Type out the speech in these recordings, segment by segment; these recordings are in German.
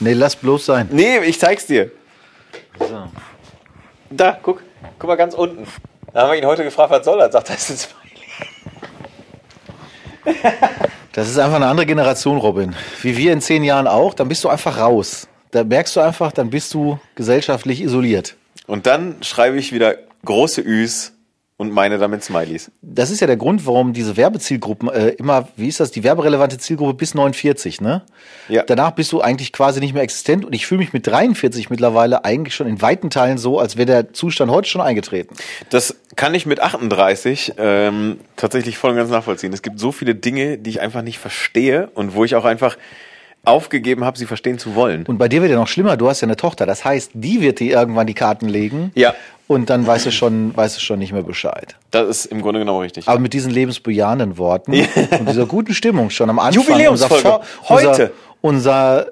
Nee, lass bloß sein. Nee, ich zeig's dir. So. Da, guck. Guck mal ganz unten. Da haben wir ihn heute gefragt, was soll das? Sagt er, das ist ein Smiley. Das ist einfach eine andere Generation, Robin. Wie wir in zehn Jahren auch, dann bist du einfach raus. Da merkst du einfach, dann bist du gesellschaftlich isoliert. Und dann schreibe ich wieder große Üs und meine damit Smileys. Das ist ja der Grund, warum diese Werbezielgruppen äh, immer, wie ist das, die werberelevante Zielgruppe bis 49, ne? Ja. Danach bist du eigentlich quasi nicht mehr existent und ich fühle mich mit 43 mittlerweile eigentlich schon in weiten Teilen so, als wäre der Zustand heute schon eingetreten. Das kann ich mit 38 ähm, tatsächlich voll und ganz nachvollziehen. Es gibt so viele Dinge, die ich einfach nicht verstehe und wo ich auch einfach aufgegeben habe, sie verstehen zu wollen. Und bei dir wird ja noch schlimmer, du hast ja eine Tochter, das heißt, die wird dir irgendwann die Karten legen. Ja. Und dann weißt du schon, weißt du schon nicht mehr Bescheid. Das ist im Grunde genau richtig. Aber mit diesen lebensbejahenden Worten und dieser guten Stimmung schon am Anfang. Jubiläumsfolge. Unser, Heute. Unser, unser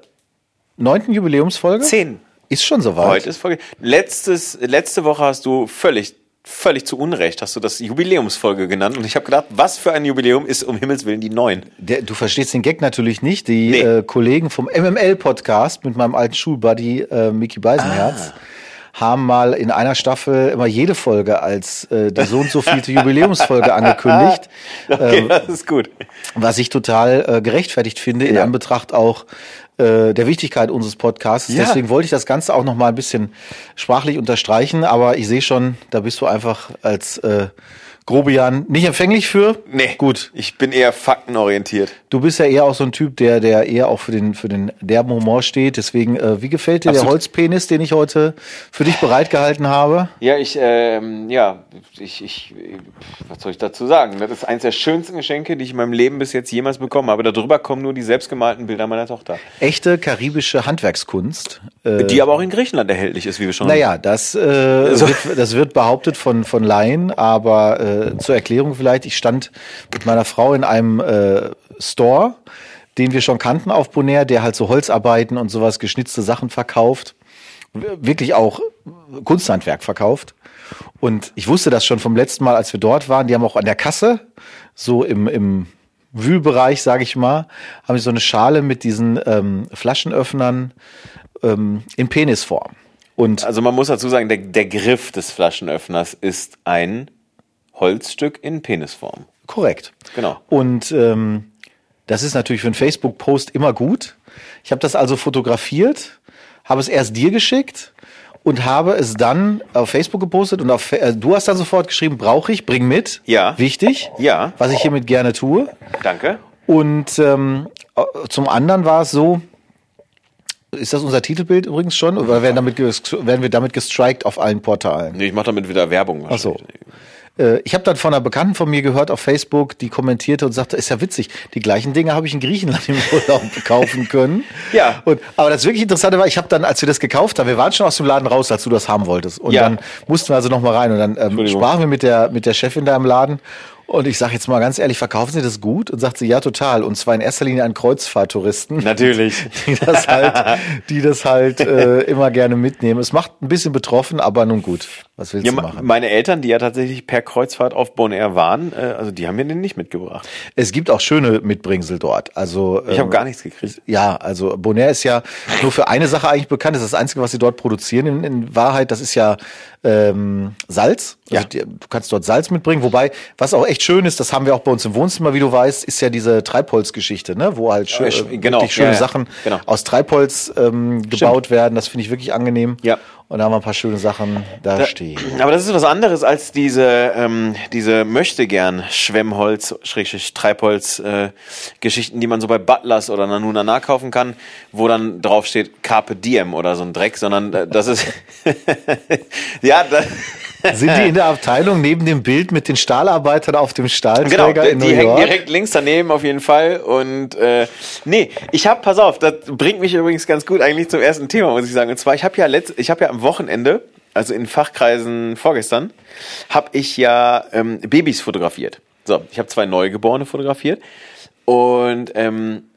neunten Jubiläumsfolge? Zehn. Ist schon soweit. Heute ist Folge. Letztes, letzte Woche hast du völlig, völlig zu Unrecht, hast du das Jubiläumsfolge genannt. Und ich habe gedacht, was für ein Jubiläum ist um Himmels Willen die neun? Der, du verstehst den Gag natürlich nicht. Die Nee. äh, Kollegen vom MML-Podcast mit meinem alten Schulbuddy äh, Mickey Beisenherz haben mal in einer Staffel immer jede Folge als äh, die so und so vielte Jubiläumsfolge angekündigt. Okay, das ist gut. was ich total äh, gerechtfertigt finde in Ja. Anbetracht auch äh, der Wichtigkeit unseres Podcasts. Ja. Deswegen wollte ich das Ganze auch noch mal ein bisschen sprachlich unterstreichen, aber ich sehe schon, da bist du einfach als äh, Grobian nicht empfänglich für. Nee. Gut. Ich bin eher faktenorientiert. Du bist ja eher auch so ein Typ, der, der eher auch für den, für den derben Humor steht. Deswegen, äh, wie gefällt dir der Absolut. Holzpenis, den ich heute für dich bereitgehalten habe? Ja, ich, ähm, ja, ich, ich, was soll ich dazu sagen? Das ist eines der schönsten Geschenke, die ich in meinem Leben bis jetzt jemals bekommen habe. Darüber kommen nur die selbstgemalten Bilder meiner Tochter. Echte karibische Handwerkskunst. Äh, Die aber auch in Griechenland erhältlich ist, wie wir schon. Naja, das, äh, wird, das wird behauptet von, von Laien, aber äh, zur Erklärung vielleicht, ich stand mit meiner Frau in einem äh, Store, den wir schon kannten auf Bonaire, der halt so Holzarbeiten und sowas, geschnitzte Sachen verkauft, wirklich auch Kunsthandwerk verkauft. Und ich wusste das schon vom letzten Mal, als wir dort waren, die haben auch an der Kasse, so im, im Wühlbereich, sage ich mal, haben sie so eine Schale mit diesen ähm, Flaschenöffnern ähm, in Penisform. Und Also man muss dazu sagen, der, der Griff des Flaschenöffners ist ein Holzstück in Penisform. Korrekt. Genau. Und ähm, das ist natürlich für einen Facebook-Post immer gut. Ich habe das also fotografiert, habe es erst dir geschickt und habe es dann auf Facebook gepostet und auf, äh, du hast dann sofort geschrieben, brauche ich, bring mit. Ja. Wichtig. Ja. Was ich hiermit gerne tue. Danke. Und ähm, äh, zum anderen war es so, ist das unser Titelbild übrigens schon? Oder werden, damit werden wir damit gestrikt auf allen Portalen? Nee, ich mache damit wieder Werbung. Ach so. Äh, Ich habe dann von einer Bekannten von mir gehört auf Facebook, die kommentierte und sagte, ist ja witzig, die gleichen Dinge habe ich in Griechenland im Urlaub kaufen können. Ja. Und, aber das wirklich Interessante war, ich habe dann, als wir das gekauft haben, wir waren schon aus dem Laden raus, als du das haben wolltest. Und Ja. dann mussten wir also noch mal rein. Und dann ähm, sprachen wir mit der, mit der Chefin da im Laden. Und ich sage jetzt mal ganz ehrlich, verkaufen Sie das gut? Und sagt sie, ja, total. Und zwar in erster Linie an Kreuzfahrttouristen. Natürlich. Die das halt, die das halt äh, immer gerne mitnehmen. Es macht ein bisschen betroffen, aber nun gut. Was willst Ja, du ma- machen? meine Eltern, die ja tatsächlich per Kreuzfahrt auf Bonaire waren, äh, also die haben mir den nicht mitgebracht. Es gibt auch schöne Mitbringsel dort. Also Ich habe ähm, gar nichts gekriegt. Ja, also Bonaire ist ja nur für eine Sache eigentlich bekannt. Das ist das Einzige, was sie dort produzieren. In, in Wahrheit, das ist ja ähm, Salz. Also Ja. du kannst dort Salz mitbringen. Wobei, was auch echt schön ist, das haben wir auch bei uns im Wohnzimmer, wie du weißt, ist ja diese Treibholzgeschichte, ne? wo halt schön, sch- äh, genau, wirklich schöne ja, ja. Sachen Genau. aus Treibholz ähm, gebaut werden. Das finde ich wirklich angenehm. Ja. Und da haben wir ein paar schöne Sachen da, stehen. Aber das ist was anderes als diese, ähm, diese möchte gern Schwemmholz, Schrägstrich Treibholz äh, Geschichten, die man so bei Butlers oder Nanunana kaufen kann, wo dann drauf steht Carpe Diem oder so ein Dreck, sondern äh, das ist ja das, Sind die in der Abteilung neben dem Bild mit den Stahlarbeitern auf dem Stahlträger genau, in New die hängen York? direkt links daneben auf jeden Fall und äh, nee, ich habe pass auf, das bringt mich übrigens ganz gut eigentlich zum ersten Thema, muss ich sagen. Und zwar ich habe ja letzt, ich habe ja am Wochenende, also in Fachkreisen vorgestern, habe ich ja ähm, Babys fotografiert. So, ich habe zwei Neugeborene fotografiert und ähm,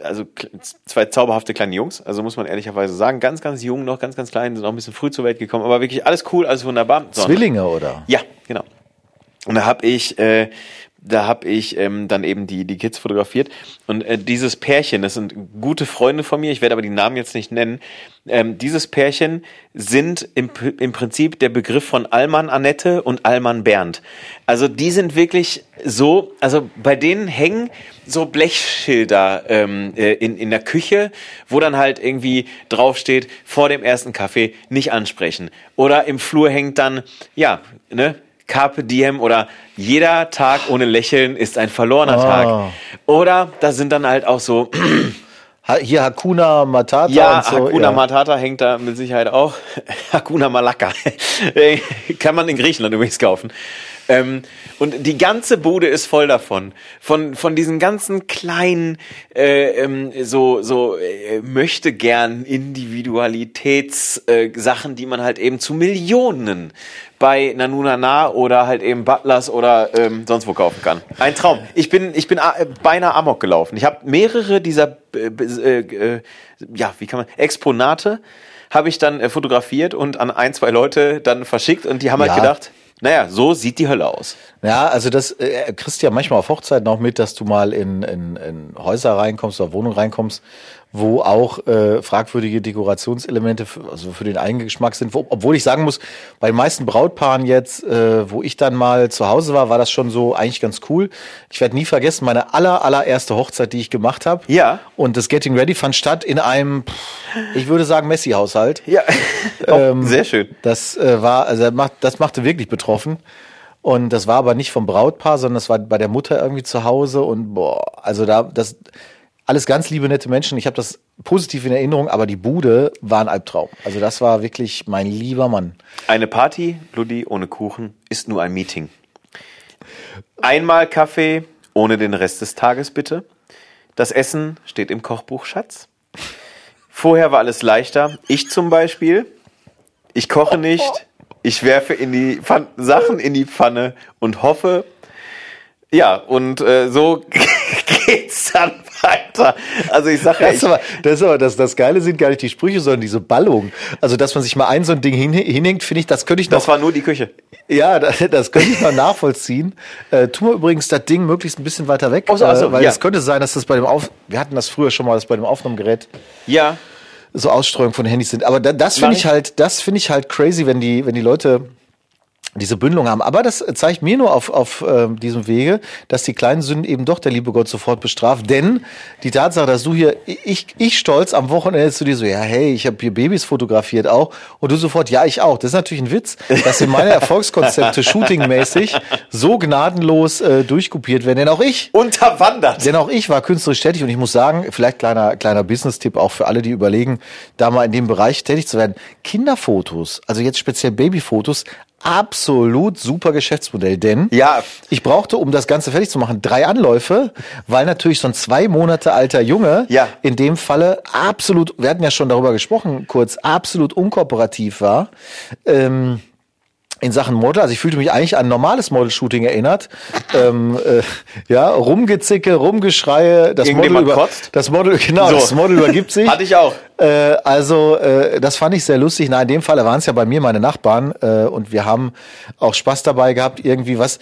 also zwei zauberhafte kleine Jungs, also muss man ehrlicherweise sagen, ganz, ganz jung noch, ganz, ganz klein, sind auch ein bisschen früh zur Welt gekommen, aber wirklich alles cool, alles wunderbar. So, Zwillinge, oder? ja, genau. Und da habe ich äh, da habe ich ähm, dann eben die, die Kids fotografiert. Und äh, dieses Pärchen, das sind gute Freunde von mir, ich werde aber die Namen jetzt nicht nennen. Ähm, dieses Pärchen sind im, im Prinzip der Begriff von Allmann Annette und Allmann Bernd. Also die sind wirklich so, also bei denen hängen so Blechschilder ähm, äh, in, in der Küche, wo dann halt irgendwie draufsteht, vor dem ersten Kaffee nicht ansprechen. Oder im Flur hängt dann, ja, ne, Carpe Diem oder jeder Tag ohne Lächeln ist ein verlorener Ah. Tag. Oder da sind dann halt auch so, Hier Hakuna Matata ja, und so. Hakuna ja. Matata hängt da mit Sicherheit auch. Hakuna Malaka. Kann man in Griechenland übrigens kaufen. Ähm, und die ganze Bude ist voll davon. Von, von diesen ganzen kleinen, äh, ähm, so, so äh, möchte gern Individualitätssachen, äh, die man halt eben zu Millionen bei Nanunana oder halt eben Butlers oder ähm, sonst wo kaufen kann. Ein Traum. Ich bin, ich bin äh, beinahe Amok gelaufen. Ich habe mehrere dieser, äh, äh, äh, ja, wie kann man, Exponate habe ich dann äh, fotografiert und an ein, zwei Leute dann verschickt und die haben Ja. halt gedacht, naja, so sieht die Hölle aus. Ja, also das äh, kriegst du ja manchmal auf Hochzeiten auch mit, dass du mal in, in, in Häuser reinkommst oder Wohnungen reinkommst, wo auch äh, fragwürdige Dekorationselemente für, also für den eigenen Geschmack sind. Wo, obwohl ich sagen muss, bei den meisten Brautpaaren jetzt, äh, wo ich dann mal zu Hause war, war das schon so eigentlich ganz cool. Ich werde nie vergessen, meine aller, allererste Hochzeit, die ich gemacht habe. Ja. Und das Getting Ready fand statt in einem, ich würde sagen, Messi-Haushalt. Ja, Ähm, sehr schön. Das äh, war, also das machte wirklich betroffen. Und das war aber nicht vom Brautpaar, sondern das war bei der Mutter irgendwie zu Hause und boah, also da das alles ganz liebe nette Menschen. Ich habe das positiv in Erinnerung, aber die Bude war ein Albtraum. Also das war wirklich mein lieber Mann. Eine Party, Ludi, ohne Kuchen, ist nur ein Meeting. Einmal Kaffee, ohne den Rest des Tages bitte. Das Essen steht im Kochbuch Schatz. Vorher war alles leichter. Ich zum Beispiel, ich koche nicht, ich werfe in die Pfann Sachen in die Pfanne und hoffe, ja, und äh, so geht's dann weiter. Also ich sage ja, Das ich, ist aber, das, ist aber das, das Geile sind gar nicht die Sprüche, sondern diese Ballung. Also, dass man sich mal ein so ein Ding hin, hinhängt, finde ich, das könnte ich noch. das war nur die Küche. Ja, das, das könnte ich noch nachvollziehen. Äh, tu mal übrigens das Ding möglichst ein bisschen weiter weg, Ach so, ach so, äh, weil ja. es könnte sein, dass das bei dem Auf, wir hatten das früher schon mal, dass bei dem Aufnahmegerät Ja, so Ausstreuung von Handys sind. Aber da, das finde ich. ich halt, das finde ich halt crazy, wenn die, wenn die Leute diese Bündelung haben. Aber das zeigt mir nur auf, auf ähm, diesem Wege, dass die kleinen Sünden eben doch der liebe Gott sofort bestraft. Denn die Tatsache, dass du hier, ich, ich stolz am Wochenende zu dir so, ja, hey, ich habe hier Babys fotografiert auch. Und du sofort, ja, ich auch. Das ist natürlich ein Witz, dass in meine Erfolgskonzepte shootingmäßig so gnadenlos äh, durchkopiert werden. Denn auch ich unterwandert. denn auch ich war künstlerisch tätig und ich muss sagen, vielleicht kleiner, kleiner Business-Tipp auch für alle, die überlegen, da mal in dem Bereich tätig zu werden. Kinderfotos, also jetzt speziell Babyfotos, absolut super Geschäftsmodell, denn Ja. ich brauchte, um das Ganze fertig zu machen, drei Anläufe, weil natürlich so ein zwei Monate alter Junge Ja. in dem Falle absolut, wir hatten ja schon darüber gesprochen, kurz, absolut unkooperativ war. Ähm, in Sachen Model, also ich fühlte mich eigentlich an normales Model-Shooting erinnert. ähm, äh, ja, Rumgezicke, Rumgeschreie, das Model, über, kotzt? das Model, genau, So. das Model übergibt sich. Hatte ich auch. Äh, also, äh, das fand ich sehr lustig. Na, in dem Fall waren es ja bei mir meine Nachbarn äh, und wir haben auch Spaß dabei gehabt, irgendwie was.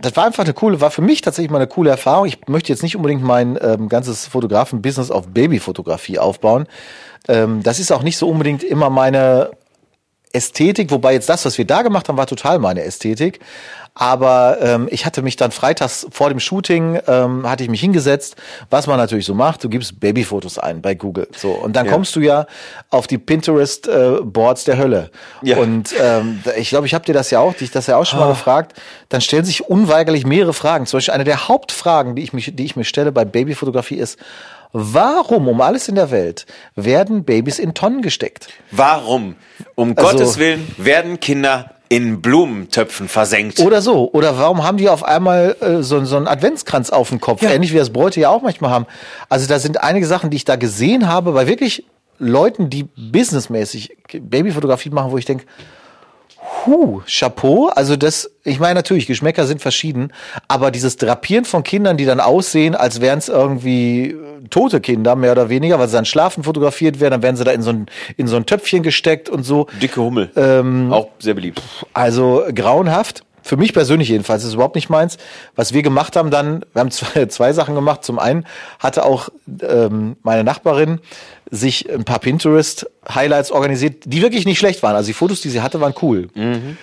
Das war einfach eine coole, war für mich tatsächlich mal eine coole Erfahrung. Ich möchte jetzt nicht unbedingt mein ähm, ganzes Fotografen-Business auf Babyfotografie aufbauen. Ähm, das ist auch nicht so unbedingt immer meine Ästhetik, wobei jetzt das, was wir da gemacht haben, war total meine Ästhetik. Aber ähm, ich hatte mich dann freitags vor dem Shooting, ähm, hatte ich mich hingesetzt, was man natürlich so macht, du gibst Babyfotos ein bei Google. So, und dann Ja. kommst du ja auf die Pinterest-Boards der Hölle. Ja. Und ähm, ich glaube, ich habe dir das ja auch, dich das ja auch schon Ah. mal gefragt. Dann stellen sich unweigerlich mehrere Fragen. Zum Beispiel eine der Hauptfragen, die ich, mich, die ich mir stelle bei Babyfotografie ist, warum um alles in der Welt werden Babys in Tonnen gesteckt? Warum? Um Also- Gottes Willen werden Kinder in Blumentöpfen versenkt. Oder so. Oder warum haben die auf einmal äh, so, so einen Adventskranz auf dem Kopf? Ja. Ähnlich wie das Bräute ja auch manchmal haben. Also da sind einige Sachen, die ich da gesehen habe, bei wirklich Leuten, die businessmäßig Babyfotografie machen, wo ich denke, Huh, Chapeau. Also das, ich meine natürlich, Geschmäcker sind verschieden, aber dieses Drapieren von Kindern, die dann aussehen, als wären es irgendwie äh, tote Kinder, mehr oder weniger, weil sie dann schlafen fotografiert werden, dann werden sie da in so ein, in so ein Töpfchen gesteckt und so. Dicke Hummel. Ähm, Auch sehr beliebt. Also grauenhaft. für mich persönlich jedenfalls, ist überhaupt nicht meins. Was wir gemacht haben dann, wir haben zwei, zwei Sachen gemacht. Zum einen hatte auch ähm, meine Nachbarin sich ein paar Pinterest-Highlights organisiert, die wirklich nicht schlecht waren. Also die Fotos, die sie hatte, waren cool. Mhm.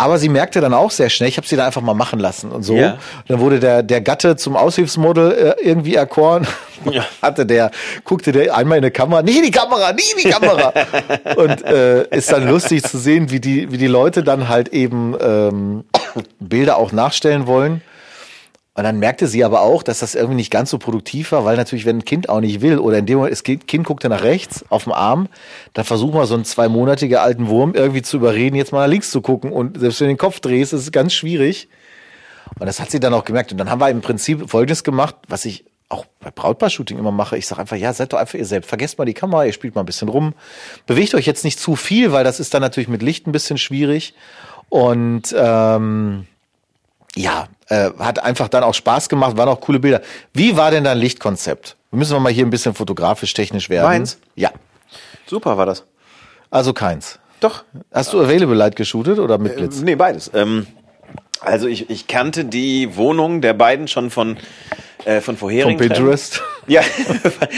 Aber sie merkte dann auch sehr schnell, ich habe sie dann einfach mal machen lassen und so. Ja. Dann wurde der, der Gatte zum Aushilfsmodel äh, irgendwie erkoren. Ja. Hatte der, guckte der einmal in die Kamera, nicht in die Kamera, nicht in die Kamera. und äh, ist dann lustig zu sehen, wie die, wie die Leute dann halt eben ähm, Bilder auch nachstellen wollen. Und dann merkte sie aber auch, dass das irgendwie nicht ganz so produktiv war, weil natürlich, wenn ein Kind auch nicht will oder in dem Moment, das Kind guckte nach rechts auf dem Arm, dann versuch mal so einen zweimonatiger alten Wurm irgendwie zu überreden, jetzt mal nach links zu gucken. Und selbst wenn du den Kopf drehst, ist es ganz schwierig. Und das hat sie dann auch gemerkt. Und dann haben wir im Prinzip Folgendes gemacht, was ich auch bei Brautpaar-Shooting immer mache. Ich sage einfach, ja, seid doch einfach ihr selbst. Vergesst mal die Kamera, ihr spielt mal ein bisschen rum. Bewegt euch jetzt nicht zu viel, weil das ist dann natürlich mit Licht ein bisschen schwierig. Und ähm, ja, äh, hat einfach dann auch Spaß gemacht, waren auch coole Bilder. Wie war denn dein Lichtkonzept? Müssen wir mal hier ein bisschen fotografisch, technisch werden. Meins? Ja. Super war das. Also keins. Doch. Hast du Available Light geshootet oder mit Blitz? Äh, nee, beides. Ähm, also ich, ich kannte die Wohnung der beiden schon von äh, von vorherigen. Von Pinterest? Ja.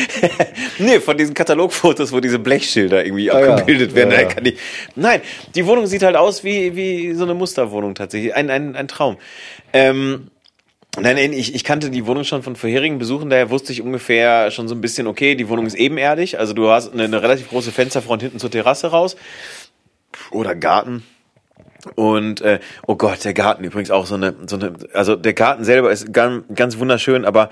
nee, von diesen Katalogfotos, wo diese Blechschilder irgendwie ah, abgebildet ja. werden. Ja, ja. Ich, nein, die Wohnung sieht halt aus wie, wie so eine Musterwohnung tatsächlich. Ein, ein, ein Traum. Ähm, Nein, nein, ich, ich kannte die Wohnung schon von vorherigen Besuchen, daher wusste ich ungefähr schon so ein bisschen, okay, die Wohnung ist ebenerdig, also du hast eine, eine relativ große Fensterfront hinten zur Terrasse raus oder Garten, und äh, oh Gott, der Garten übrigens auch so eine, so eine, also der Garten selber ist ganz, ganz wunderschön, aber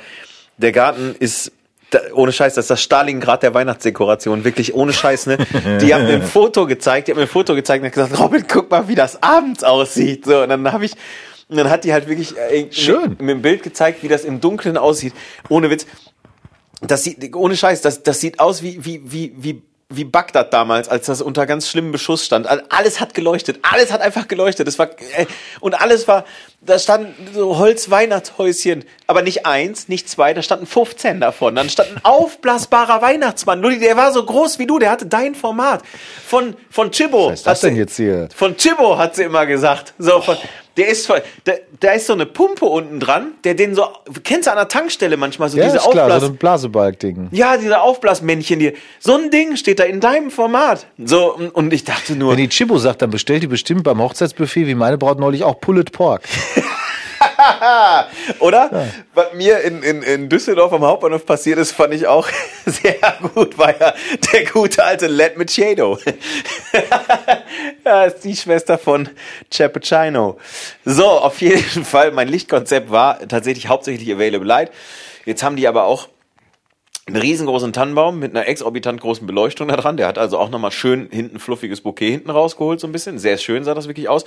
der Garten ist da, ohne Scheiß, das ist das Stalingrad der Weihnachtsdekoration, wirklich ohne Scheiß, ne? Die haben mir ein Foto gezeigt, die haben mir ein Foto gezeigt und hat gesagt, Robin, guck mal, wie das abends aussieht. So, und dann habe ich, und dann hat die halt wirklich äh, Schön. Mit, mit dem Bild gezeigt, wie das im Dunkeln aussieht. Ohne Witz. Das sieht, ohne Scheiß, das, das sieht aus wie, wie, wie, wie wie Bagdad damals, als das unter ganz schlimmem Beschuss stand. Alles hat geleuchtet, alles hat einfach geleuchtet. Das war äh, und alles war, da standen so Holz-Weihnachtshäuschen, aber nicht eins, nicht zwei, da standen 15 davon. Dann stand ein aufblasbarer Weihnachtsmann. Ludi, der war so groß wie du, der hatte dein Format. Von von Chibo. Was ist das denn jetzt hier? Von Chibo hat sie immer gesagt. So von, der ist voll, da, da ist so eine Pumpe unten dran, der den so, kennst du an der Tankstelle manchmal so ja, diese ist klar, Aufblas... so ein Blasebalg-Ding. Ja, diese Aufblasmännchen, die, so ein Ding steht da in deinem Format. So, und ich dachte nur... Wenn die Chibo sagt, dann bestellt die bestimmt beim Hochzeitsbuffet, wie meine Braut neulich, auch Pulled Pork. Oder? Ja. Was mir in, in, in Düsseldorf am Hauptbahnhof passiert ist, fand ich auch sehr gut, war ja der gute alte Let Machado. ja, ist die Schwester von Cappuccino. So, auf jeden Fall, mein Lichtkonzept war tatsächlich hauptsächlich Available Light. Jetzt haben die aber auch einen riesengroßen Tannenbaum mit einer exorbitant großen Beleuchtung da dran. Der hat also auch nochmal schön hinten fluffiges Bouquet hinten rausgeholt, so ein bisschen. Sehr schön sah das wirklich aus.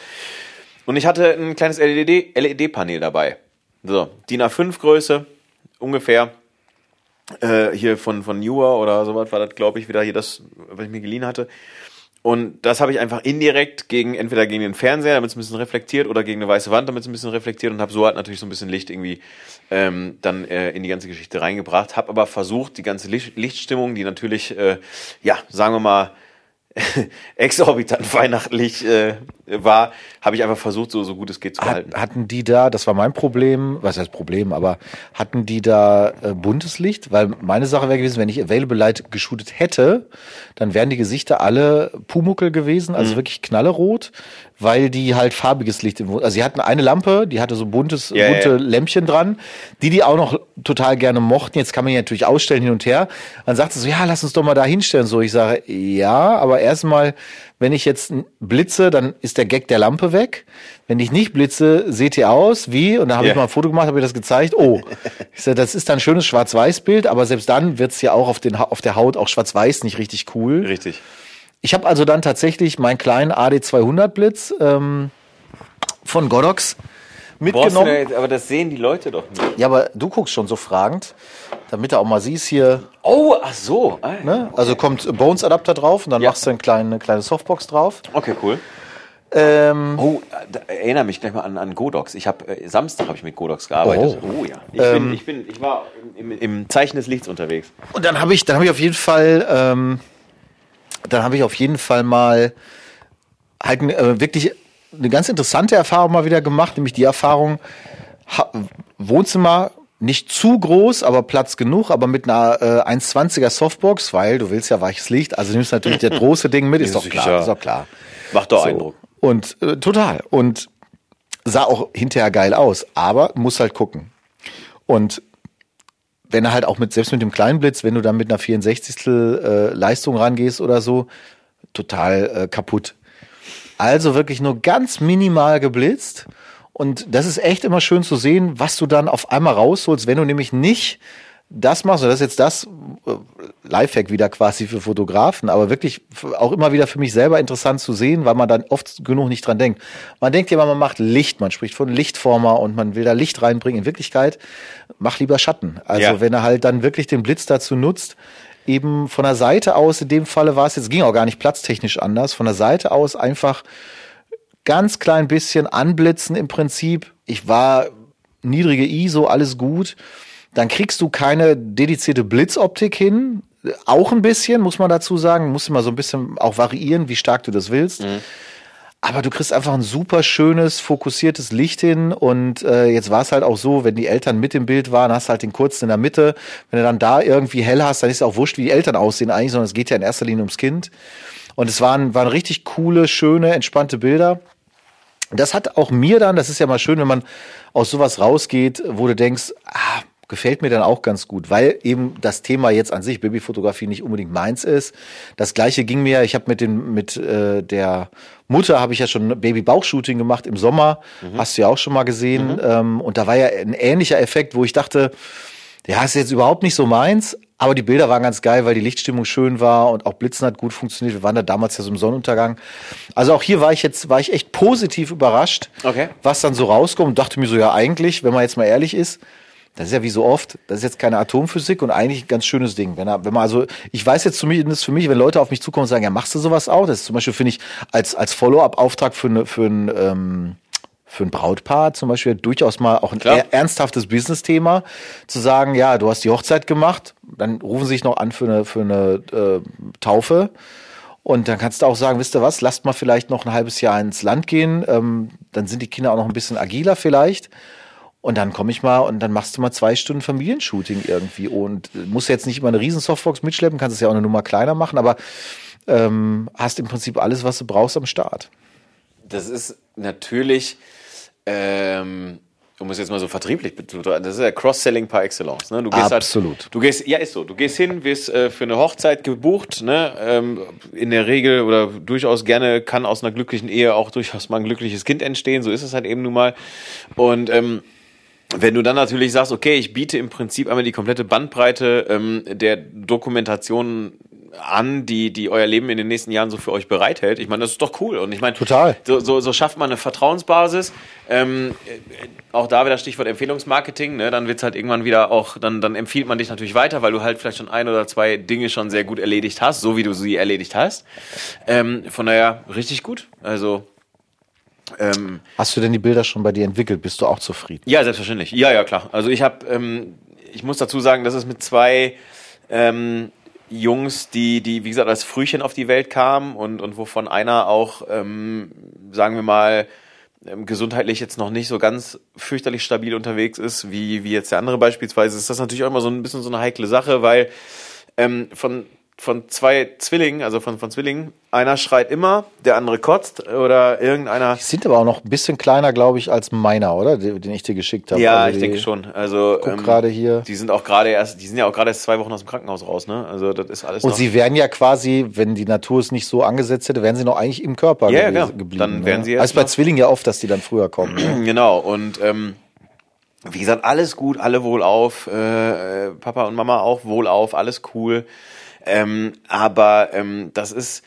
Und ich hatte ein kleines LED-Panel LED dabei. So, DIN A5 Größe, ungefähr. Äh, hier von, von Newer oder sowas war das, glaube ich, wieder hier das, was ich mir geliehen hatte. Und das habe ich einfach indirekt gegen, entweder gegen den Fernseher, damit es ein bisschen reflektiert, oder gegen eine weiße Wand, damit es ein bisschen reflektiert und habe so halt natürlich so ein bisschen Licht irgendwie ähm, dann äh, in die ganze Geschichte reingebracht. Habe aber versucht, die ganze Licht Lichtstimmung, die natürlich, äh, ja, sagen wir mal, exorbitant weihnachtlich äh, war, habe ich einfach versucht, so, so gut es geht zu halten. Hatten die da, das war mein Problem, was heißt Problem, aber hatten die da äh, buntes Licht? Weil meine Sache wäre gewesen, wenn ich Available Light geshootet hätte, dann wären die Gesichter alle Pumuckel gewesen, also mhm. wirklich knallerot weil die halt farbiges Licht im Also sie hatten eine Lampe, die hatte so buntes, ja, bunte ja. Lämpchen dran, die die auch noch total gerne mochten. Jetzt kann man die natürlich ausstellen hin und her. Dann sagte sie so, ja, lass uns doch mal da hinstellen. So, ich sage, ja, aber erstmal, wenn ich jetzt blitze, dann ist der Gag der Lampe weg. Wenn ich nicht blitze, seht ihr aus wie, und da habe yeah. ich mal ein Foto gemacht, habe ich das gezeigt. Oh, ich sage, das ist dann ein schönes Schwarz-Weiß-Bild, aber selbst dann wird's ja auch auf, den, auf der Haut auch Schwarz-Weiß nicht richtig cool. Richtig. Ich habe also dann tatsächlich meinen kleinen AD200 Blitz ähm, von Godox mitgenommen. Boah, aber das sehen die Leute doch nicht. Ja, aber du guckst schon so fragend, damit du auch mal siehst hier. Oh, ach so. Ah, ne? okay. Also kommt Bones Adapter drauf und dann ja. machst du eine kleine, eine kleine Softbox drauf. Okay, cool. Ähm, oh, da, erinnere mich gleich mal an, an Godox. Ich habe äh, Samstag habe ich mit Godox gearbeitet. Oh, oh ja. Ich, ähm, bin, ich, bin, ich war im, im, Zeichen des Lichts unterwegs. Und dann habe ich, dann habe ich auf jeden Fall ähm, dann habe ich auf jeden Fall mal halt äh, wirklich eine ganz interessante Erfahrung mal wieder gemacht, nämlich die Erfahrung, Wohnzimmer nicht zu groß, aber Platz genug, aber mit einer äh, 1,20er Softbox, weil du willst ja weiches Licht, also nimmst natürlich das große Ding mit, ist doch klar, ist doch klar. Macht doch so. Eindruck. Und äh, total. Und sah auch hinterher geil aus, aber muss halt gucken. Und wenn er halt auch mit, selbst mit dem kleinen Blitz, wenn du dann mit einer 64. Äh, Leistung rangehst oder so, total äh, kaputt. Also wirklich nur ganz minimal geblitzt. Und das ist echt immer schön zu sehen, was du dann auf einmal rausholst, wenn du nämlich nicht das machst, und das ist jetzt das äh, Lifehack wieder quasi für Fotografen, aber wirklich auch immer wieder für mich selber interessant zu sehen, weil man dann oft genug nicht dran denkt. Man denkt ja immer, man macht Licht, man spricht von Lichtformer und man will da Licht reinbringen. In Wirklichkeit, mach lieber Schatten. Also ja. wenn er halt dann wirklich den Blitz dazu nutzt, eben von der Seite aus, in dem Falle war es jetzt, ging auch gar nicht platztechnisch anders, von der Seite aus einfach ganz klein bisschen anblitzen im Prinzip. Ich war niedrige ISO, alles gut. Dann kriegst du keine dedizierte Blitzoptik hin. Auch ein bisschen, muss man dazu sagen. Muss immer so ein bisschen auch variieren, wie stark du das willst. Mhm. Aber du kriegst einfach ein super schönes, fokussiertes Licht hin. Und äh, jetzt war es halt auch so, wenn die Eltern mit im Bild waren, hast du halt den kurzen in der Mitte. Wenn du dann da irgendwie hell hast, dann ist ja auch wurscht, wie die Eltern aussehen eigentlich, sondern es geht ja in erster Linie ums Kind. Und es waren, waren richtig coole, schöne, entspannte Bilder. Das hat auch mir dann, das ist ja mal schön, wenn man aus sowas rausgeht, wo du denkst, ah, gefällt mir dann auch ganz gut, weil eben das Thema jetzt an sich Babyfotografie nicht unbedingt meins ist. Das gleiche ging mir, ich habe mit den mit äh, der Mutter habe ich ja schon Baby-Bauchshooting gemacht im Sommer, mhm. hast du ja auch schon mal gesehen. Mhm. Ähm, und da war ja ein ähnlicher Effekt, wo ich dachte, ja, ist jetzt überhaupt nicht so meins, aber die Bilder waren ganz geil, weil die Lichtstimmung schön war und auch Blitzen hat gut funktioniert. Wir waren da damals ja so im Sonnenuntergang. Also auch hier war ich jetzt, war ich echt positiv überrascht, okay. was dann so rauskommt und dachte mir so, ja, eigentlich, wenn man jetzt mal ehrlich ist, das ist ja wie so oft, das ist jetzt keine Atomphysik und eigentlich ein ganz schönes Ding. Wenn, wenn man also, ich weiß jetzt zumindest für mich, wenn Leute auf mich zukommen und sagen, ja, machst du sowas auch? Das ist zum Beispiel, finde ich, als, als Follow-up-Auftrag für, eine, für ein, ähm, für ein Brautpaar zum Beispiel durchaus mal auch ein Klar. ernsthaftes Business-Thema, zu sagen, ja, du hast die Hochzeit gemacht, dann rufen sie sich noch an für eine, für eine äh, Taufe. Und dann kannst du auch sagen, wisst ihr was, lasst mal vielleicht noch ein halbes Jahr ins Land gehen, ähm, dann sind die Kinder auch noch ein bisschen agiler vielleicht. Und dann komme ich mal und dann machst du mal zwei Stunden Familienshooting irgendwie und musst jetzt nicht immer eine riesen Softbox mitschleppen, kannst es ja auch eine Nummer kleiner machen, aber ähm, hast im Prinzip alles, was du brauchst am Start. Das ist natürlich, ähm, um es jetzt mal so vertrieblich das ist ja Cross-Selling par excellence. Ne? Du gehst halt Absolut. Halt, du gehst, ja, ist so. Du gehst hin, wirst äh, für eine Hochzeit gebucht. Ne? Ähm, in der Regel oder durchaus gerne kann aus einer glücklichen Ehe auch durchaus mal ein glückliches Kind entstehen. So ist es halt eben nun mal. Und ähm, wenn du dann natürlich sagst, okay, ich biete im Prinzip einmal die komplette Bandbreite ähm, der Dokumentation an, die, die euer Leben in den nächsten Jahren so für euch bereithält. Ich meine, das ist doch cool. Und ich meine, total. So, so, so schafft man eine Vertrauensbasis. Ähm, äh, auch da wieder Stichwort Empfehlungsmarketing. Ne? Dann wird's halt irgendwann wieder auch, dann, dann empfiehlt man dich natürlich weiter, weil du halt vielleicht schon ein oder zwei Dinge schon sehr gut erledigt hast, so wie du sie erledigt hast. Ähm, von daher richtig gut. Also ähm, Hast du denn die Bilder schon bei dir entwickelt? Bist du auch zufrieden? Ja, selbstverständlich. Ja, ja, klar. Also ich habe, ähm, ich muss dazu sagen, das ist mit zwei ähm, Jungs, die, die, wie gesagt, als Frühchen auf die Welt kamen und, und wovon einer auch, ähm, sagen wir mal, ähm, gesundheitlich jetzt noch nicht so ganz fürchterlich stabil unterwegs ist, wie, wie jetzt der andere beispielsweise, ist das natürlich auch immer so ein bisschen so eine heikle Sache, weil ähm, von von zwei Zwillingen, also von, von Zwillingen, einer schreit immer, der andere kotzt oder irgendeiner. Die sind aber auch noch ein bisschen kleiner, glaube ich, als meiner, oder? Den, den ich dir geschickt habe. Ja, also ich denke schon. Also guck ähm, gerade hier. Die sind auch gerade erst, die sind ja auch gerade erst zwei Wochen aus dem Krankenhaus raus, ne? Also das ist alles. Und sie wären ja quasi, wenn die Natur es nicht so angesetzt hätte, wären sie noch eigentlich im Körper ja, gewesen, ja, geblieben. Dann wären ne? sie jetzt. Also bei Zwillingen ja oft, dass die dann früher kommen. Ne? genau. Und ähm, wie gesagt, alles gut, alle wohlauf, äh, Papa und Mama auch wohlauf, alles cool. Ähm, aber ähm, das ist.